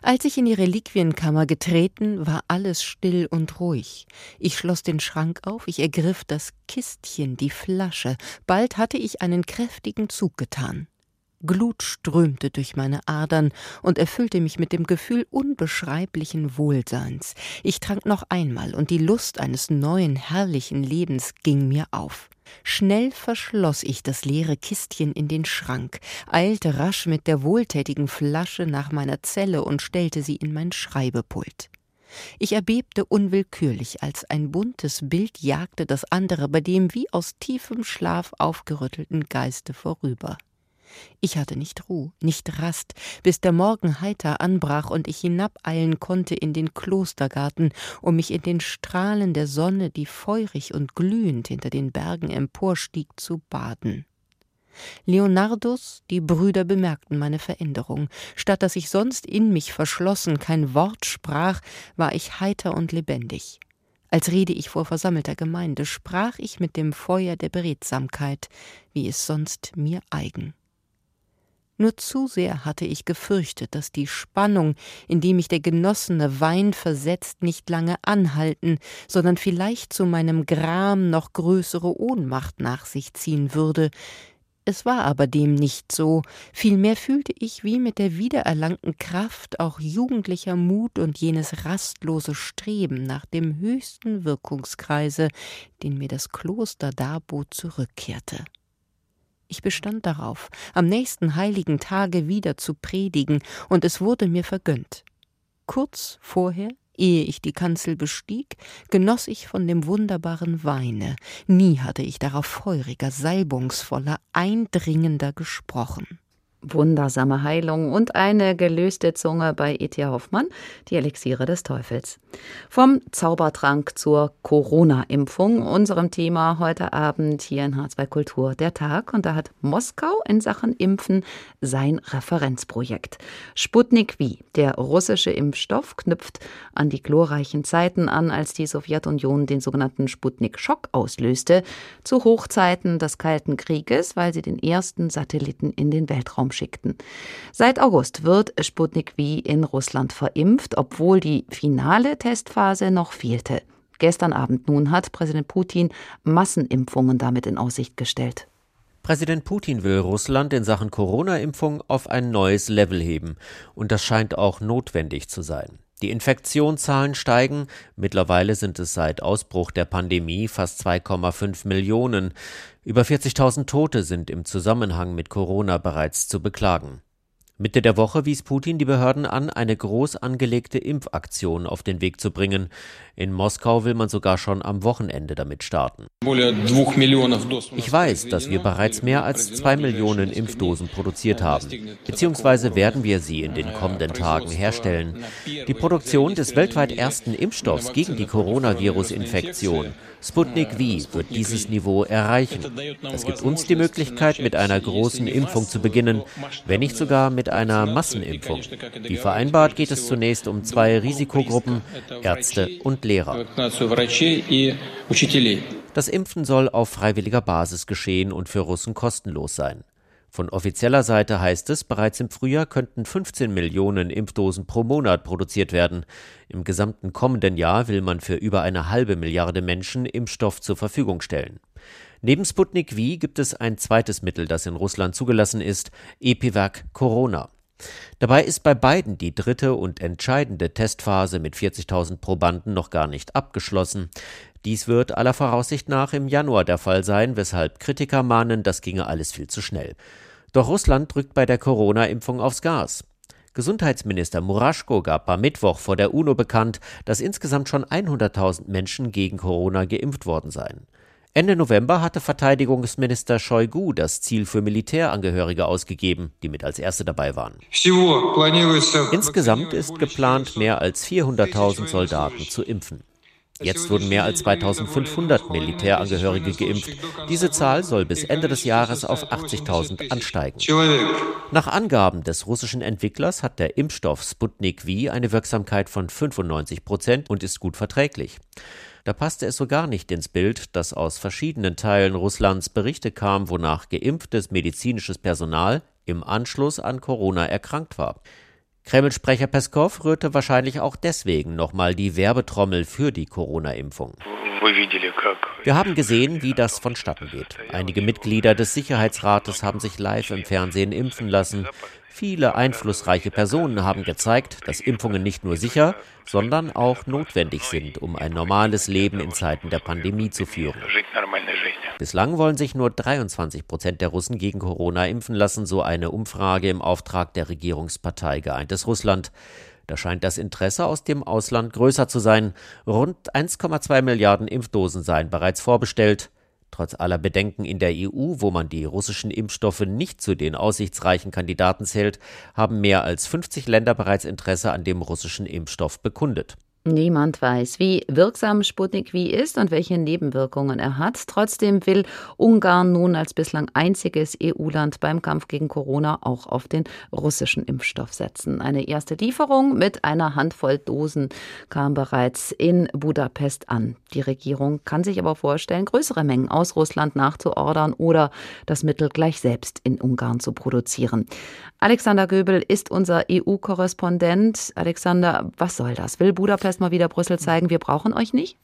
Als ich in die Reliquienkammer getreten, war alles still und ruhig. Ich schloss den Schrank auf, ich ergriff das Kistchen, die Flasche. Bald hatte ich einen kräftigen Zug getan. Glut strömte durch meine Adern und erfüllte mich mit dem Gefühl unbeschreiblichen Wohlseins. Ich trank noch einmal, und die Lust eines neuen, herrlichen Lebens ging mir auf. Schnell verschloss ich das leere Kistchen in den Schrank, eilte rasch mit der wohltätigen Flasche nach meiner Zelle und stellte sie in mein Schreibepult. Ich erbebte unwillkürlich, als ein buntes Bild jagte das andere bei dem wie aus tiefem Schlaf aufgerüttelten Geiste vorüber. Ich hatte nicht Ruh, nicht Rast, bis der Morgen heiter anbrach und ich hinabeilen konnte in den Klostergarten, um mich in den Strahlen der Sonne, die feurig und glühend hinter den Bergen emporstieg, zu baden. Leonardus, die Brüder bemerkten meine Veränderung. Statt dass ich sonst in mich verschlossen kein Wort sprach, war ich heiter und lebendig. Als rede ich vor versammelter Gemeinde, sprach ich mit dem Feuer der Beredsamkeit, wie es sonst mir eigen. Nur zu sehr hatte ich gefürchtet, dass die Spannung, in die mich der genossene Wein versetzt, nicht lange anhalten, sondern vielleicht zu meinem Gram noch größere Ohnmacht nach sich ziehen würde, es war aber dem nicht so, vielmehr fühlte ich, wie mit der wiedererlangten Kraft auch jugendlicher Mut und jenes rastlose Streben nach dem höchsten Wirkungskreise, den mir das Kloster darbot, zurückkehrte. Ich bestand darauf, am nächsten heiligen Tage wieder zu predigen, und es wurde mir vergönnt. Kurz vorher Ehe ich die Kanzel bestieg, genoss ich von dem wunderbaren Weine. Nie hatte ich darauf feuriger, salbungsvoller, eindringender gesprochen
wundersame Heilung und eine gelöste Zunge bei Ethia Hoffmann, die Elixiere des Teufels. Vom Zaubertrank zur Corona-Impfung, unserem Thema heute Abend hier in H2 Kultur der Tag. Und da hat Moskau in Sachen Impfen sein Referenzprojekt. Sputnik V, der russische Impfstoff, knüpft an die glorreichen Zeiten an, als die Sowjetunion den sogenannten Sputnik-Schock auslöste, zu Hochzeiten des Kalten Krieges, weil sie den ersten Satelliten in den Weltraum schickten. Seit August wird Sputnik V in Russland verimpft, obwohl die finale Testphase noch fehlte. Gestern Abend nun hat Präsident Putin Massenimpfungen damit in Aussicht gestellt.
Präsident Putin will Russland in Sachen Corona-Impfung auf ein neues Level heben. Und das scheint auch notwendig zu sein. Die Infektionszahlen steigen. Mittlerweile sind es seit Ausbruch der Pandemie fast 2,5 Millionen. Über 40.000 Tote sind im Zusammenhang mit Corona bereits zu beklagen. Mitte der Woche wies Putin die Behörden an, eine groß angelegte Impfaktion auf den Weg zu bringen. In Moskau will man sogar schon am Wochenende damit starten. Ich weiß, dass wir bereits mehr als zwei Millionen Impfdosen produziert haben, beziehungsweise werden wir sie in den kommenden Tagen herstellen. Die Produktion des weltweit ersten Impfstoffs gegen die Coronavirus-Infektion Sputnik V wird dieses Niveau erreichen. Es gibt uns die Möglichkeit, mit einer großen Impfung zu beginnen, wenn nicht sogar mit einer Massenimpfung. Wie vereinbart geht es zunächst um zwei Risikogruppen, Ärzte und Lehrer. Das Impfen soll auf freiwilliger Basis geschehen und für Russen kostenlos sein. Von offizieller Seite heißt es, bereits im Frühjahr könnten 15 Millionen Impfdosen pro Monat produziert werden. Im gesamten kommenden Jahr will man für über eine halbe Milliarde Menschen Impfstoff zur Verfügung stellen. Neben Sputnik V gibt es ein zweites Mittel, das in Russland zugelassen ist, Epivac Corona. Dabei ist bei beiden die dritte und entscheidende Testphase mit 40.000 Probanden noch gar nicht abgeschlossen. Dies wird aller Voraussicht nach im Januar der Fall sein, weshalb Kritiker mahnen, das ginge alles viel zu schnell. Doch Russland drückt bei der Corona-Impfung aufs Gas. Gesundheitsminister Muraschko gab am Mittwoch vor der UNO bekannt, dass insgesamt schon 100.000 Menschen gegen Corona geimpft worden seien. Ende November hatte Verteidigungsminister Shoigu das Ziel für Militärangehörige ausgegeben, die mit als erste dabei waren. Insgesamt ist geplant, mehr als 400.000 Soldaten zu impfen. Jetzt wurden mehr als 2500 Militärangehörige geimpft. Diese Zahl soll bis Ende des Jahres auf 80.000 ansteigen. Nach Angaben des russischen Entwicklers hat der Impfstoff Sputnik V eine Wirksamkeit von 95 Prozent und ist gut verträglich. Da passte es so gar nicht ins Bild, dass aus verschiedenen Teilen Russlands Berichte kamen, wonach geimpftes medizinisches Personal im Anschluss an Corona erkrankt war. Kreml-Sprecher Peskov rührte wahrscheinlich auch deswegen nochmal die Werbetrommel für die Corona-Impfung. Wir haben gesehen, wie das vonstatten geht. Einige Mitglieder des Sicherheitsrates haben sich live im Fernsehen impfen lassen. Viele einflussreiche Personen haben gezeigt, dass Impfungen nicht nur sicher, sondern auch notwendig sind, um ein normales Leben in Zeiten der Pandemie zu führen. Bislang wollen sich nur 23 Prozent der Russen gegen Corona impfen lassen, so eine Umfrage im Auftrag der Regierungspartei Geeintes Russland. Da scheint das Interesse aus dem Ausland größer zu sein. Rund 1,2 Milliarden Impfdosen seien bereits vorbestellt. Trotz aller Bedenken in der EU, wo man die russischen Impfstoffe nicht zu den aussichtsreichen Kandidaten zählt, haben mehr als 50 Länder bereits Interesse an dem russischen Impfstoff bekundet.
Niemand weiß, wie wirksam Sputnik V ist und welche Nebenwirkungen er hat. Trotzdem will Ungarn nun als bislang einziges EU-Land beim Kampf gegen Corona auch auf den russischen Impfstoff setzen. Eine erste Lieferung mit einer Handvoll Dosen kam bereits in Budapest an. Die Regierung kann sich aber vorstellen, größere Mengen aus Russland nachzuordern oder das Mittel gleich selbst in Ungarn zu produzieren. Alexander Göbel ist unser EU-Korrespondent. Alexander, was soll das? Will Budapest mal wieder Brüssel zeigen, wir brauchen euch nicht?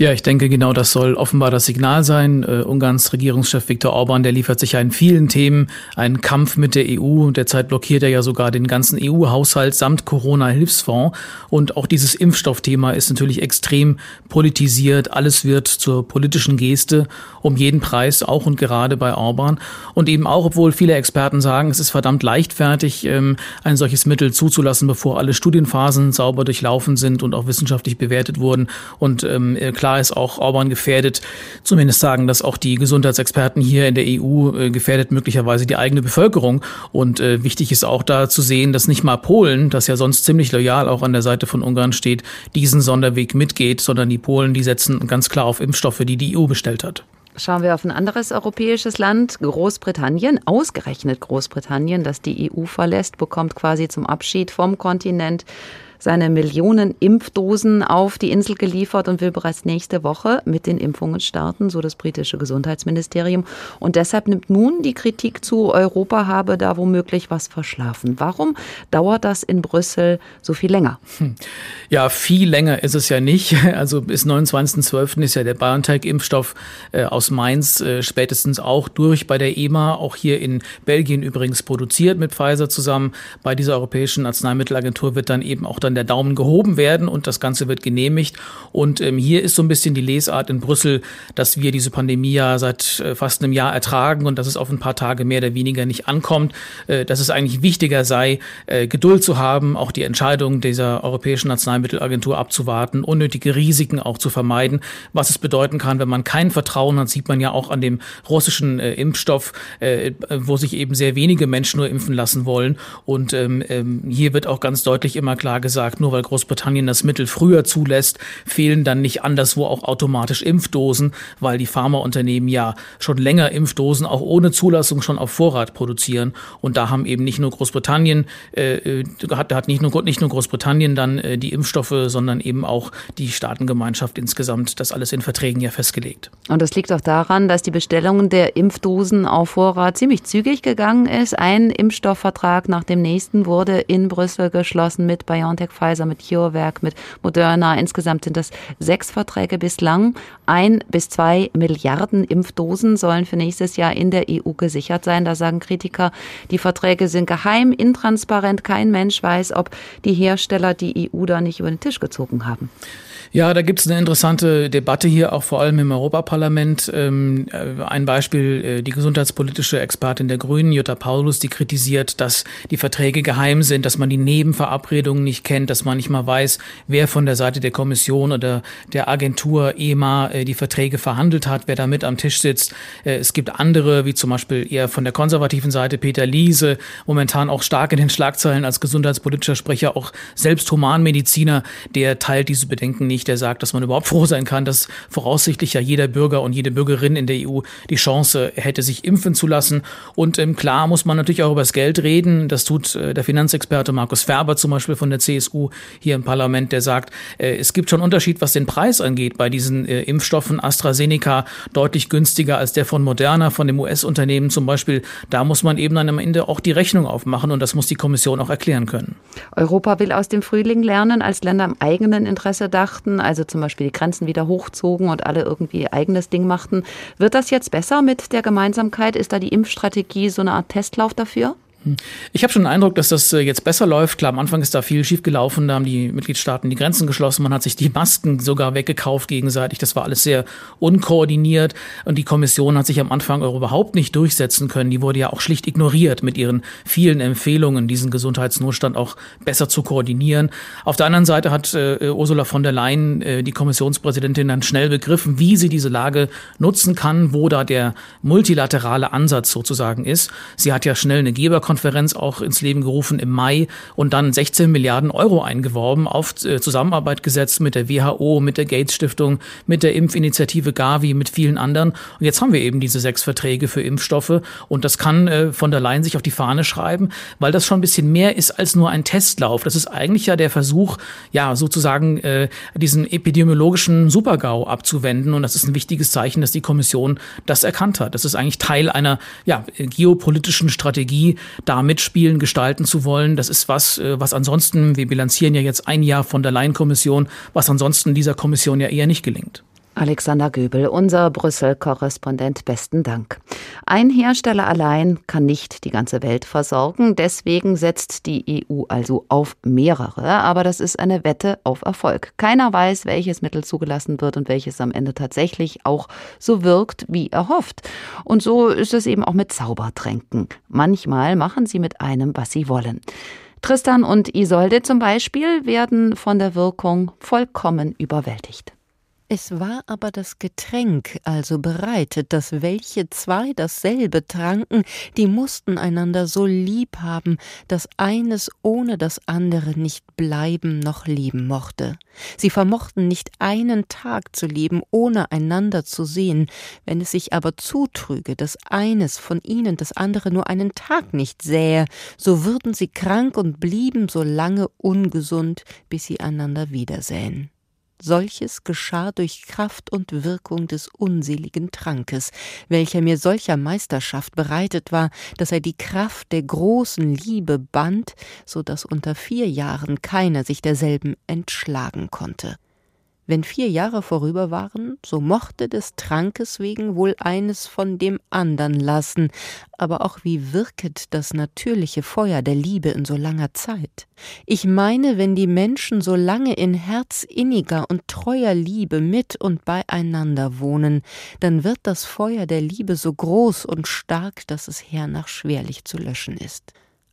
Ja, ich denke, genau das soll offenbar das Signal sein. Uh, Ungarns Regierungschef Viktor Orban, der liefert sich ja in vielen Themen einen Kampf mit der EU. Derzeit blockiert er ja sogar den ganzen EU-Haushalt samt Corona-Hilfsfonds. Und auch dieses Impfstoffthema ist natürlich extrem politisiert. Alles wird zur politischen Geste um jeden Preis, auch und gerade bei Orban. Und eben auch, obwohl viele Experten sagen, es ist verdammt leichtfertig, ähm, ein solches Mittel zuzulassen, bevor alle Studienphasen sauber durchlaufen sind und auch wissenschaftlich bewertet wurden. Und ähm, klar ist auch Orban gefährdet. Zumindest sagen das auch die Gesundheitsexperten hier in der EU, äh, gefährdet möglicherweise die eigene Bevölkerung. Und äh, wichtig ist auch da zu sehen, dass nicht mal Polen, das ja sonst ziemlich loyal auch an der Seite von Ungarn steht, diesen Sonderweg mitgeht, sondern die Polen, die setzen ganz klar auf Impfstoffe, die die EU bestellt hat.
Schauen wir auf ein anderes europäisches Land, Großbritannien. Ausgerechnet Großbritannien, das die EU verlässt, bekommt quasi zum Abschied vom Kontinent seine Millionen Impfdosen auf die Insel geliefert und will bereits nächste Woche mit den Impfungen starten, so das britische Gesundheitsministerium. Und deshalb nimmt nun die Kritik zu, Europa habe da womöglich was verschlafen. Warum dauert das in Brüssel so viel länger? Hm.
Ja, viel länger ist es ja nicht. Also bis 29.12. ist ja der BioNTech-Impfstoff äh, aus Mainz äh, spätestens auch durch bei der EMA, auch hier in Belgien übrigens produziert mit Pfizer zusammen. Bei dieser Europäischen Arzneimittelagentur wird dann eben auch dann dann der Daumen gehoben werden und das Ganze wird genehmigt. Und ähm, hier ist so ein bisschen die Lesart in Brüssel, dass wir diese Pandemie ja seit äh, fast einem Jahr ertragen und dass es auf ein paar Tage mehr oder weniger nicht ankommt, äh, dass es eigentlich wichtiger sei, äh, Geduld zu haben, auch die Entscheidung dieser Europäischen Arzneimittelagentur abzuwarten, unnötige Risiken auch zu vermeiden. Was es bedeuten kann, wenn man kein Vertrauen hat, sieht man ja auch an dem russischen äh, Impfstoff, äh, wo sich eben sehr wenige Menschen nur impfen lassen wollen. Und ähm, ähm, hier wird auch ganz deutlich immer klar gesagt, gesagt, nur weil Großbritannien das Mittel früher zulässt, fehlen dann nicht anderswo auch automatisch Impfdosen, weil die Pharmaunternehmen ja schon länger Impfdosen auch ohne Zulassung schon auf Vorrat produzieren. Und da haben eben nicht nur Großbritannien, äh, hat, hat nicht nur, nicht nur Großbritannien dann äh, die Impfstoffe, sondern eben auch die Staatengemeinschaft insgesamt das alles in Verträgen ja festgelegt.
Und das liegt auch daran, dass die Bestellung der Impfdosen auf Vorrat ziemlich zügig gegangen ist. Ein Impfstoffvertrag nach dem nächsten wurde in Brüssel geschlossen mit BioNTech BioNTech, Pfizer, mit CureVac, mit Moderna. Insgesamt sind das sechs Verträge bislang. Ein bis zwei Milliarden Impfdosen sollen für nächstes Jahr in der EU gesichert sein. Da sagen Kritiker, die Verträge sind geheim, intransparent. Kein Mensch weiß, ob die Hersteller die EU da nicht über den Tisch gezogen haben.
Ja, da gibt es eine interessante Debatte hier, auch vor allem im Europaparlament. Ähm, äh, ein Beispiel, äh, die gesundheitspolitische Expertin der Grünen, Jutta Paulus, die kritisiert, dass die Verträge geheim sind, dass man die Nebenverabredungen nicht kennt, dass man nicht mal weiß, wer von der Seite der Kommission oder der Agentur EMA äh, die Verträge verhandelt hat, wer da mit am Tisch sitzt. Es gibt andere, wie zum Beispiel eher von der konservativen Seite Peter Liese, momentan auch stark in den Schlagzeilen als gesundheitspolitischer Sprecher, auch selbst Humanmediziner, der teilt diese Bedenken nicht nicht, der sagt, dass man überhaupt froh sein kann, dass voraussichtlich ja jeder Bürger und jede Bürgerin in der EU die Chance hätte, sich impfen zu lassen. Und ähm, klar muss man natürlich auch über das Geld reden. Das tut äh, der Finanzexperte Markus Ferber zum Beispiel von der CSU hier im Parlament, der sagt, äh, es gibt schon Unterschied, was den Preis angeht bei diesen äh, Impfstoffen. AstraZeneca deutlich günstiger als der von Moderna, von dem US-Unternehmen zum Beispiel. Da muss man eben dann am Ende auch die Rechnung aufmachen und das muss die Kommission auch erklären können.
Europa will aus dem Frühling lernen, als Länder im eigenen Interesse dachten machten, also zum Beispiel die Grenzen wieder hochzogen und alle irgendwie ihr eigenes Ding machten. Wird das jetzt besser mit der Gemeinsamkeit? Ist da die Impfstrategie so eine Art Testlauf dafür?
Ich habe schon den Eindruck, dass das äh, jetzt besser läuft. Klar, am Anfang ist da viel schiefgelaufen. Da haben die Mitgliedstaaten die Grenzen geschlossen. Man hat sich die Masken sogar weggekauft gegenseitig. Das war alles sehr unkoordiniert. Und die Kommission hat sich am Anfang auch überhaupt nicht durchsetzen können. Die wurde ja auch schlicht ignoriert mit ihren vielen Empfehlungen, diesen Gesundheitsnotstand auch besser zu koordinieren. Auf der anderen Seite hat äh, Ursula von der Leyen, äh, die Kommissionspräsidentin, dann schnell begriffen, wie sie diese Lage nutzen kann, wo da der multilaterale Ansatz sozusagen ist. Sie hat ja schnell eine Geber Konferenz auch ins Leben gerufen im Mai und dann 16 Milliarden Euro eingeworben, auf äh, Zusammenarbeit gesetzt mit der WHO, mit der Gates Stiftung, mit der Impfinitiative Gavi, mit vielen anderen. Und jetzt haben wir eben diese sechs Verträge für Impfstoffe und das kann äh, von der Leyen sich auf die Fahne schreiben, weil das schon ein bisschen mehr ist als nur ein Testlauf. Das ist eigentlich ja der Versuch, ja sozusagen äh, diesen epidemiologischen Supergau abzuwenden und das ist ein wichtiges Zeichen, dass die Kommission das erkannt hat. Das ist eigentlich Teil einer ja, geopolitischen Strategie, da mitspielen, gestalten zu wollen. Das ist was, äh, was ansonsten, wir bilanzieren ja jetzt ein Jahr von der Leyen-Kommission, was ansonsten dieser Kommission ja eher nicht gelingt.
Alexander Göbel, unser Brüssel-Korrespondent, besten Dank. Ein Hersteller allein kann nicht die ganze Welt versorgen, deswegen setzt die EU also auf mehrere, aber das ist eine Wette auf Erfolg. Keiner weiß, welches Mittel zugelassen wird und welches am Ende tatsächlich auch so wirkt, wie erhofft. Und so ist es eben auch mit Zaubertränken. Manchmal machen sie mit einem, was sie wollen. Tristan und Isolde zum Beispiel werden von der Wirkung vollkommen überwältigt.
Es war aber das Getränk also bereitet, dass welche zwei dasselbe tranken, die mussten einander so lieb haben, dass eines ohne das andere nicht bleiben noch leben mochte. Sie vermochten nicht einen Tag zu leben, ohne einander zu sehen. Wenn es sich aber zutrüge, dass eines von ihnen das andere nur einen Tag nicht sähe, so würden sie krank und blieben so lange ungesund, bis sie einander wiedersähen. Solches geschah durch Kraft und Wirkung des unseligen Trankes, welcher mir solcher Meisterschaft bereitet war, dass er die Kraft der großen Liebe band, so dass unter vier Jahren keiner sich derselben entschlagen konnte. Wenn vier Jahre vorüber waren, so mochte des Trankes wegen wohl eines von dem andern lassen, aber auch wie wirket das natürliche Feuer der Liebe in so langer Zeit? Ich meine, wenn die Menschen so lange in herzinniger und treuer Liebe mit und beieinander wohnen, dann wird das Feuer der Liebe so groß und stark, dass es hernach schwerlich zu löschen ist.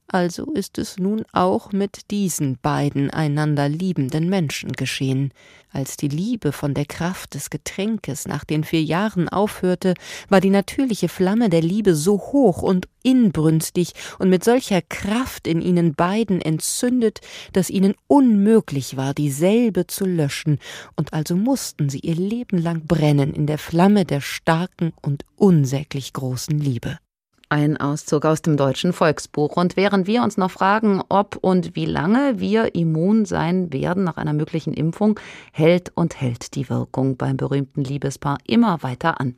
Also ist es nun auch mit diesen beiden einander liebenden Menschen geschehen. Als die Liebe von der Kraft des Getränkes nach den vier Jahren aufhörte, war die natürliche Flamme der Liebe so hoch und inbrünstig und mit solcher Kraft in ihnen beiden entzündet, dass ihnen unmöglich war, dieselbe zu löschen, und also mussten sie ihr Leben lang brennen in der Flamme der starken und unsäglich großen Liebe.
Ein Auszug aus dem deutschen Volksbuch. Und während wir uns noch fragen, ob und wie lange wir immun sein werden nach einer möglichen Impfung, hält und hält die Wirkung beim berühmten Liebespaar immer weiter an.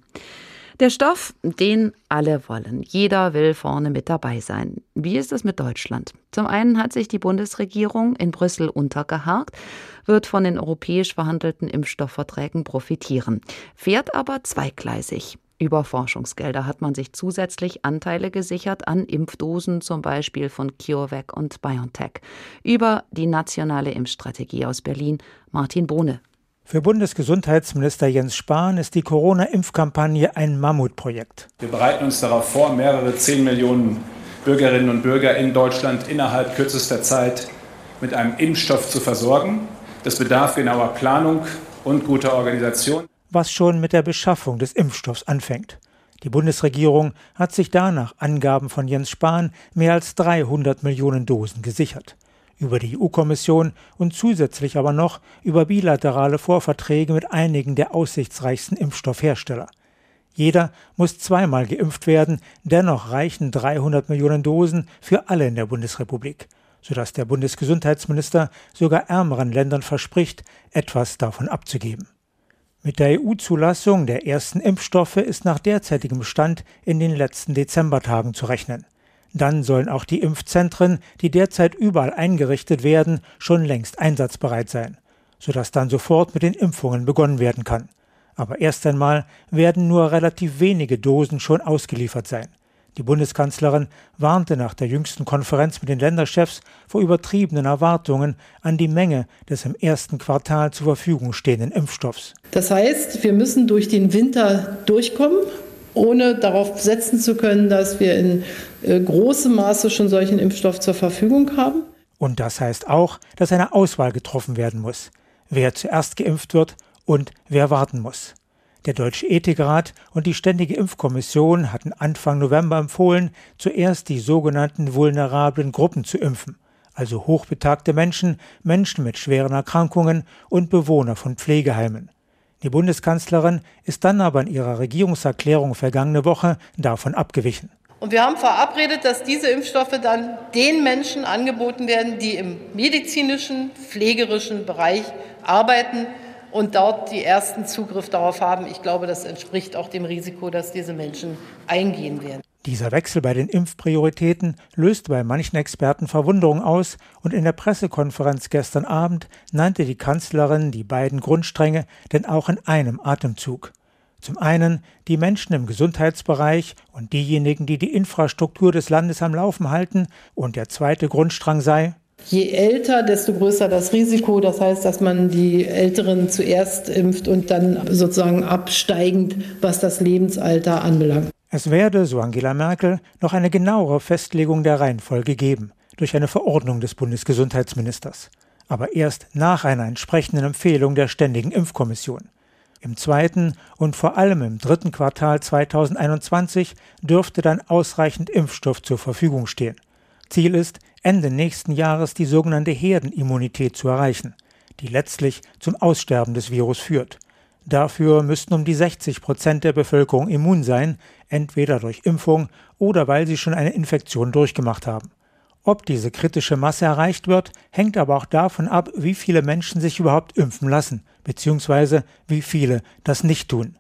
Der Stoff, den alle wollen. Jeder will vorne mit dabei sein. Wie ist es mit Deutschland? Zum einen hat sich die Bundesregierung in Brüssel untergehakt, wird von den europäisch verhandelten Impfstoffverträgen profitieren, fährt aber zweigleisig. Über Forschungsgelder hat man sich zusätzlich Anteile gesichert an Impfdosen, zum Beispiel von CureVac und BioNTech. Über die nationale Impfstrategie aus Berlin, Martin Bohne.
Für Bundesgesundheitsminister Jens Spahn ist die Corona-Impfkampagne ein Mammutprojekt.
Wir bereiten uns darauf vor, mehrere 10 Millionen Bürgerinnen und Bürger in Deutschland innerhalb kürzester Zeit mit einem Impfstoff zu versorgen. Das bedarf genauer Planung und guter Organisation
was schon mit der Beschaffung des Impfstoffs anfängt. Die Bundesregierung hat sich danach Angaben von Jens Spahn mehr als 300 Millionen Dosen gesichert. Über die EU-Kommission und zusätzlich aber noch über bilaterale Vorverträge mit einigen der aussichtsreichsten Impfstoffhersteller. Jeder muss zweimal geimpft werden, dennoch reichen 300 Millionen Dosen für alle in der Bundesrepublik, sodass der Bundesgesundheitsminister sogar ärmeren Ländern verspricht, etwas davon abzugeben. Mit der EU-Zulassung der ersten Impfstoffe ist nach derzeitigem Stand in den letzten Dezembertagen zu rechnen. Dann sollen auch die Impfzentren, die derzeit überall eingerichtet werden, schon längst einsatzbereit sein, sodass dann sofort mit den Impfungen begonnen werden kann. Aber erst einmal werden nur relativ wenige Dosen schon ausgeliefert sein. Die Bundeskanzlerin warnte nach der jüngsten Konferenz mit den Länderchefs vor übertriebenen Erwartungen an die Menge des im ersten Quartal zur Verfügung stehenden Impfstoffs.
Das heißt, wir müssen durch den Winter durchkommen, ohne darauf setzen zu können, dass wir in äh, großem Maße schon solchen Impfstoff zur Verfügung haben.
Und das heißt auch, dass eine Auswahl getroffen werden muss, wer zuerst geimpft wird und wer warten muss. Der Deutsche Ethikrat und die Ständige Impfkommission hatten Anfang November empfohlen, zuerst die sogenannten vulnerablen Gruppen zu impfen, also hochbetagte Menschen, Menschen mit schweren Erkrankungen und Bewohner von Pflegeheimen. Die Bundeskanzlerin ist dann aber in ihrer Regierungserklärung vergangene Woche davon abgewichen.
Und wir haben verabredet, dass diese Impfstoffe dann den Menschen angeboten werden, die im medizinischen, pflegerischen Bereich arbeiten und dort die ersten Zugriff darauf haben. Ich glaube, das entspricht auch dem Risiko, das diese Menschen eingehen werden.
Dieser Wechsel bei den Impfprioritäten löst bei manchen Experten Verwunderung aus, und in der Pressekonferenz gestern Abend nannte die Kanzlerin die beiden Grundstränge denn auch in einem Atemzug. Zum einen die Menschen im Gesundheitsbereich und diejenigen, die die Infrastruktur des Landes am Laufen halten, und der zweite Grundstrang sei
Je älter, desto größer das Risiko. Das heißt, dass man die Älteren zuerst impft und dann sozusagen absteigend, was das Lebensalter anbelangt.
Es werde, so Angela Merkel, noch eine genauere Festlegung der Reihenfolge geben, durch eine Verordnung des Bundesgesundheitsministers. Aber erst nach einer entsprechenden Empfehlung der Ständigen Impfkommission. Im zweiten und vor allem im dritten Quartal 2021 dürfte dann ausreichend Impfstoff zur Verfügung stehen. Ziel ist, Ende nächsten Jahres die sogenannte Herdenimmunität zu erreichen, die letztlich zum Aussterben des Virus führt. Dafür müssten um die 60 Prozent der Bevölkerung immun sein, entweder durch Impfung oder weil sie schon eine Infektion durchgemacht haben. Ob diese kritische Masse erreicht wird, hängt aber auch davon ab, wie viele Menschen sich überhaupt impfen lassen, beziehungsweise wie viele das nicht tun.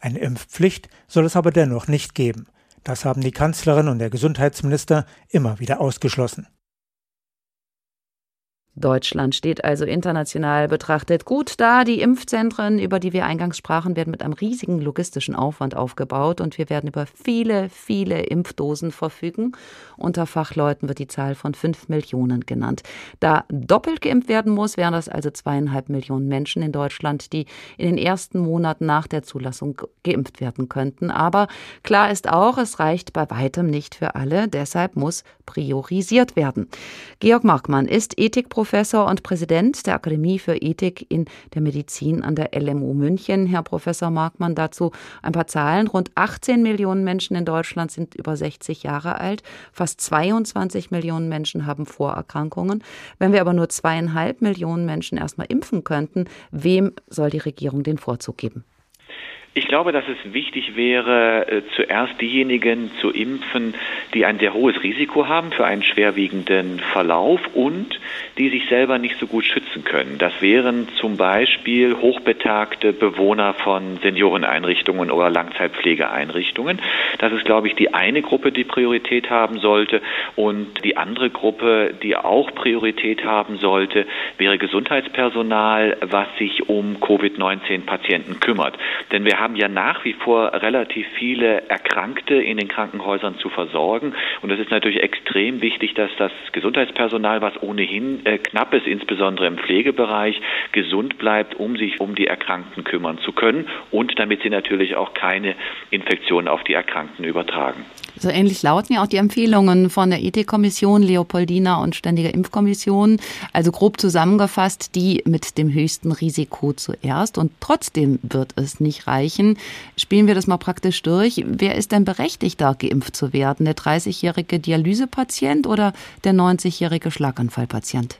Eine Impfpflicht soll es aber dennoch nicht geben. Das haben die Kanzlerin und der Gesundheitsminister immer wieder ausgeschlossen.
Deutschland steht also international betrachtet gut da. Die Impfzentren, über die wir eingangs sprachen, werden mit einem riesigen logistischen Aufwand aufgebaut und wir werden über viele, viele Impfdosen verfügen. Unter Fachleuten wird die Zahl von fünf Millionen genannt. Da doppelt geimpft werden muss, wären das also zweieinhalb Millionen Menschen in Deutschland, die in den ersten Monaten nach der Zulassung geimpft werden könnten. Aber klar ist auch, es reicht bei weitem nicht für alle. Deshalb muss priorisiert werden. Georg Markmann ist Ethikprofessor Professor und Präsident der Akademie für Ethik in der Medizin an der LMU München. Herr Professor Markmann, dazu ein paar Zahlen. Rund 18 Millionen Menschen in Deutschland sind über 60 Jahre alt. Fast 22 Millionen Menschen haben Vorerkrankungen. Wenn wir aber nur zweieinhalb Millionen Menschen erstmal impfen könnten, wem soll die Regierung den Vorzug geben?
Ich glaube, dass es wichtig wäre, äh, zuerst diejenigen zu impfen, die ein sehr hohes Risiko haben für einen schwerwiegenden Verlauf und die sich selber nicht so gut schützen können. Das wären zum Beispiel hochbetagte Bewohner von Senioreneinrichtungen oder Langzeitpflegeeinrichtungen. Das ist, glaube ich, die eine Gruppe, die Priorität haben sollte. Und die andere Gruppe, die auch Priorität haben sollte, wäre Gesundheitspersonal, was sich um Covid-19-Patienten kümmert. Denn wir haben ja nach wie vor relativ viele Erkrankte in den Krankenhäusern zu versorgen. Und es ist natürlich extrem wichtig, dass das Gesundheitspersonal, was ohnehin äh, knapp ist, insbesondere im Pflegebereich, gesund bleibt, um sich um die Erkrankten kümmern zu können und damit sie natürlich auch keine Infektionen auf die Erkrankten übertragen.
So ähnlich lauten ja auch die Empfehlungen von der Ethikkommission, Leopoldina und Ständige Impfkommission. Also grob zusammengefasst, die mit dem höchsten Risiko zuerst. Und trotzdem wird es nicht reichen. Spielen wir das mal praktisch durch. Wer ist denn berechtigt, da geimpft zu werden? Der 30-jährige Dialysepatient oder der 90-jährige Schlaganfallpatient?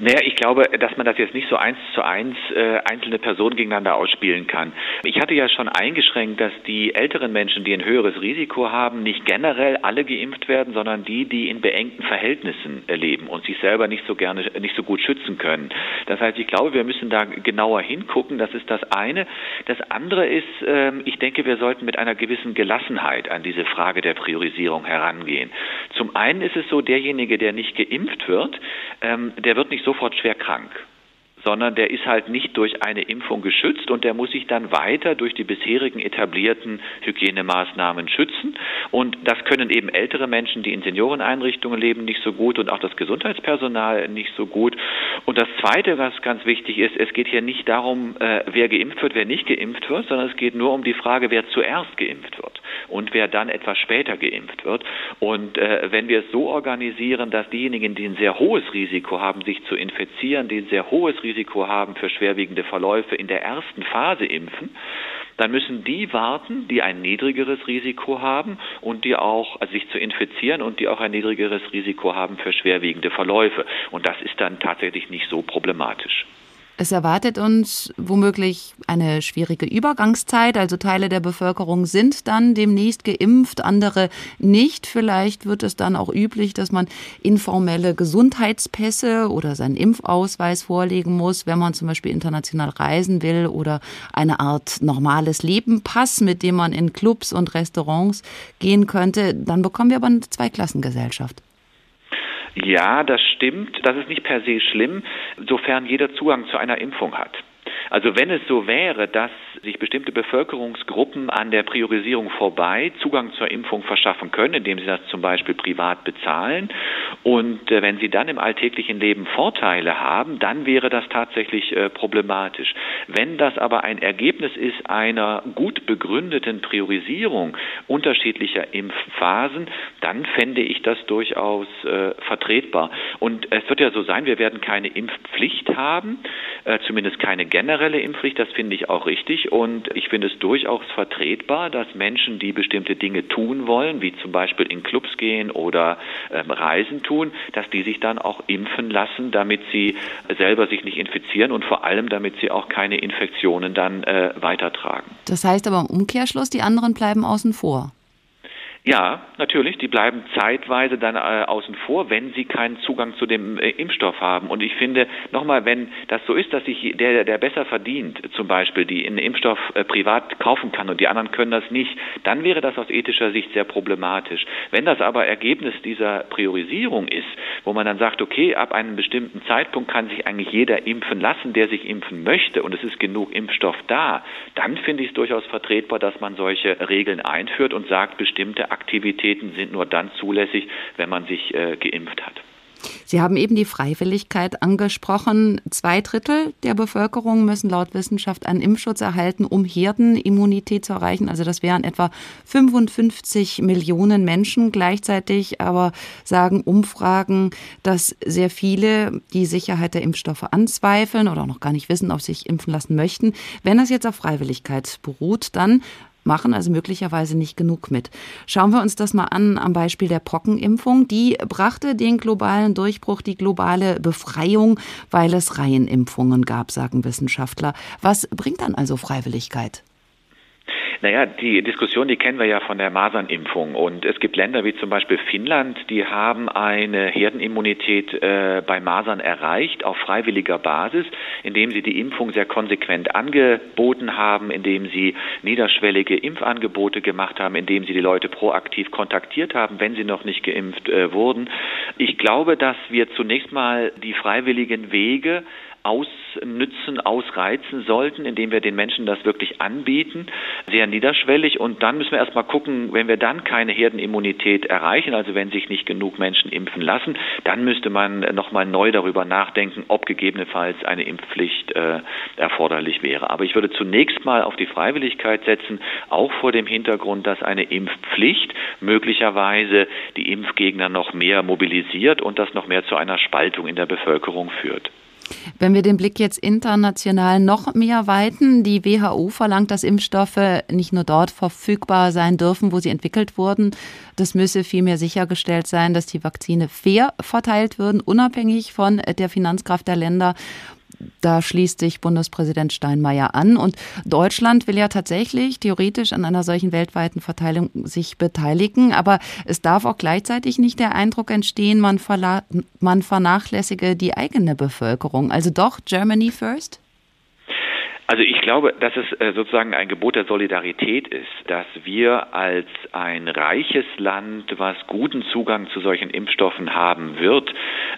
Naja, ich glaube, dass man das jetzt nicht so eins zu eins äh, einzelne Personen gegeneinander ausspielen kann. Ich hatte ja schon eingeschränkt, dass die älteren Menschen, die ein höheres Risiko haben, nicht generell alle geimpft werden, sondern die, die in beengten Verhältnissen leben und sich selber nicht so gerne, nicht so gut schützen können. Das heißt, ich glaube, wir müssen da genauer hingucken. Das ist das eine. Das andere ist, äh, ich denke, wir sollten mit einer gewissen Gelassenheit an diese Frage der Priorisierung herangehen. Zum einen ist es so, derjenige, der nicht geimpft wird, ähm, der wird nicht sofort schwer krank. Sondern der ist halt nicht durch eine Impfung geschützt und der muss sich dann weiter durch die bisherigen etablierten Hygienemaßnahmen schützen. Und das können eben ältere Menschen, die in Senioreneinrichtungen leben, nicht so gut und auch das Gesundheitspersonal nicht so gut. Und das Zweite, was ganz wichtig ist, es geht hier nicht darum, äh, wer geimpft wird, wer nicht geimpft wird, sondern es geht nur um die Frage, wer zuerst geimpft wird und wer dann etwas später geimpft wird. Und äh, wenn wir es so organisieren, dass diejenigen, die ein sehr hohes Risiko haben, sich zu infizieren, die ein sehr hohes Risiko Risiko haben für schwerwiegende Verläufe in der ersten Phase impfen, dann müssen die warten, die ein niedrigeres Risiko haben und die auch also sich zu infizieren und die auch ein niedrigeres Risiko haben für schwerwiegende Verläufe. Und das ist dann tatsächlich nicht so problematisch.
Es erwartet uns womöglich eine schwierige Übergangszeit. Also Teile der Bevölkerung sind dann demnächst geimpft, andere nicht. Vielleicht wird es dann auch üblich, dass man informelle Gesundheitspässe oder seinen Impfausweis vorlegen muss, wenn man zum Beispiel international reisen will oder eine Art normales Lebenpass, mit dem man in Clubs und Restaurants gehen könnte. Dann bekommen wir aber eine Zweiklassengesellschaft.
Ja, das stimmt. Das ist nicht per se schlimm, sofern jeder Zugang zu einer Impfung hat. Also wenn es so wäre, dass sich bestimmte Bevölkerungsgruppen an der Priorisierung vorbei Zugang zur Impfung verschaffen können, indem sie das zum Beispiel privat bezahlen. Und äh, wenn sie dann im alltäglichen Leben Vorteile haben, dann wäre das tatsächlich äh, problematisch. Wenn das aber ein Ergebnis ist einer gut begründeten Priorisierung unterschiedlicher Impfphasen, dann fände ich das durchaus äh, vertretbar. Und es wird ja so sein, wir werden keine Impfpflicht haben, zumindest keine generelle Impfpflicht, das finde ich auch richtig. Und ich finde es durchaus vertretbar, dass Menschen, die bestimmte Dinge tun wollen, wie zum Beispiel in Clubs gehen oder ähm, Reisen tun, dass die sich dann auch impfen lassen, damit sie selber sich nicht infizieren und vor allem, damit sie auch keine Infektionen dann äh, weitertragen.
Das heißt aber im Umkehrschluss, die anderen bleiben außen vor.
Ja, natürlich. Die bleiben zeitweise dann äh, außen vor, wenn sie keinen Zugang zu dem äh, Impfstoff haben. Und ich finde, nochmal, wenn das so ist, dass sich der, der besser verdient, zum Beispiel, die einen Impfstoff äh, privat kaufen kann und die anderen können das nicht, dann wäre das aus ethischer Sicht sehr problematisch. Wenn das aber Ergebnis dieser Priorisierung ist, wo man dann sagt, okay, ab einem bestimmten Zeitpunkt kann sich eigentlich jeder impfen lassen, der sich impfen möchte und es ist genug Impfstoff da, dann finde ich es durchaus vertretbar, dass man solche Regeln einführt und sagt, bestimmte Aktivitäten sind nur dann zulässig, wenn man sich äh, geimpft hat.
Sie haben eben die Freiwilligkeit angesprochen. Zwei Drittel der Bevölkerung müssen laut Wissenschaft einen Impfschutz erhalten, um Herdenimmunität zu erreichen. Also das wären etwa 55 Millionen Menschen. Gleichzeitig aber sagen Umfragen, dass sehr viele die Sicherheit der Impfstoffe anzweifeln oder auch noch gar nicht wissen, ob sie sich impfen lassen möchten. Wenn das jetzt auf Freiwilligkeit beruht, dann machen also möglicherweise nicht genug mit. Schauen wir uns das mal an am Beispiel der Pockenimpfung. Die brachte den globalen Durchbruch, die globale Befreiung, weil es Reihenimpfungen gab, sagen Wissenschaftler. Was bringt dann also Freiwilligkeit?
Naja, die Diskussion, die kennen wir ja von der Masernimpfung. Und es gibt Länder wie zum Beispiel Finnland, die haben eine Herdenimmunität äh, bei Masern erreicht auf freiwilliger Basis, indem sie die Impfung sehr konsequent angeboten haben, indem sie niederschwellige Impfangebote gemacht haben, indem sie die Leute proaktiv kontaktiert haben, wenn sie noch nicht geimpft äh, wurden. Ich glaube, dass wir zunächst mal die freiwilligen Wege ausnützen, ausreizen sollten, indem wir den Menschen das wirklich anbieten, sehr niederschwellig. Und dann müssen wir erstmal gucken, wenn wir dann keine Herdenimmunität erreichen, also wenn sich nicht genug Menschen impfen lassen, dann müsste man nochmal neu darüber nachdenken, ob gegebenenfalls eine Impfpflicht äh, erforderlich wäre. Aber ich würde zunächst mal auf die Freiwilligkeit setzen, auch vor dem Hintergrund, dass eine Impfpflicht möglicherweise die Impfgegner noch mehr mobilisiert und das noch mehr zu einer Spaltung in der Bevölkerung führt.
Wenn wir den Blick jetzt international noch mehr weiten, die WHO verlangt, dass Impfstoffe nicht nur dort verfügbar sein dürfen, wo sie entwickelt wurden. Das müsse vielmehr sichergestellt sein, dass die Vakzine fair verteilt würden, unabhängig von der Finanzkraft der Länder. Da schließt sich Bundespräsident Steinmeier an. Und Deutschland will ja tatsächlich theoretisch an einer solchen weltweiten Verteilung sich beteiligen. Aber es darf auch gleichzeitig nicht der Eindruck entstehen, man, man vernachlässige die eigene Bevölkerung. Also doch Germany first?
Also ich glaube, dass es äh, sozusagen ein Gebot der Solidarität ist, dass wir als ein reiches Land, was guten Zugang zu solchen Impfstoffen haben wird,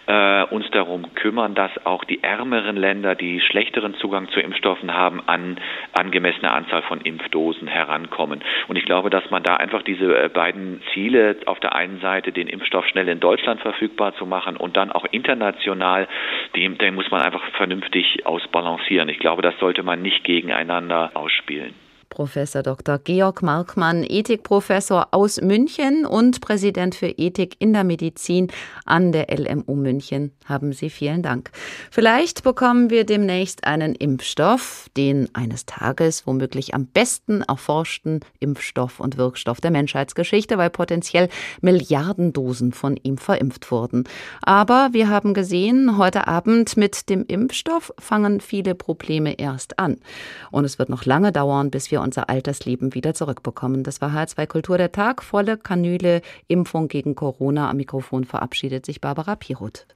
äh, uns darum kümmern, dass auch die ärmeren Länder, die schlechteren Zugang zu Impfstoffen haben, an angemessene Anzahl von Impfdosen herankommen. Und ich glaube, dass man da einfach diese äh, beiden Ziele, auf der einen Seite den Impfstoff schnell in Deutschland verfügbar zu machen und dann auch international, den, den muss man einfach vernünftig ausbalancieren. Ich glaube, das sollte man nicht gegeneinander ausspielen.
Professor Dr. Georg Markmann, Ethikprofessor aus München und Präsident für Ethik in der Medizin an der LMU München. Haben Sie vielen Dank. Vielleicht bekommen wir demnächst einen Impfstoff, den eines Tages womöglich am besten erforschten Impfstoff und Wirkstoff der Menschheitsgeschichte, weil potenziell Milliarden Dosen von ihm verimpft wurden. Aber wir haben gesehen, heute Abend mit dem Impfstoff fangen viele Probleme erst an. Und es wird noch lange dauern, bis wir wir unser altes Leben wieder zurückbekommen. Das war H2 Kultur der Tag, volle Kanüle, Impfung gegen Corona. Am Mikrofon verabschiedet sich Barbara Piroth.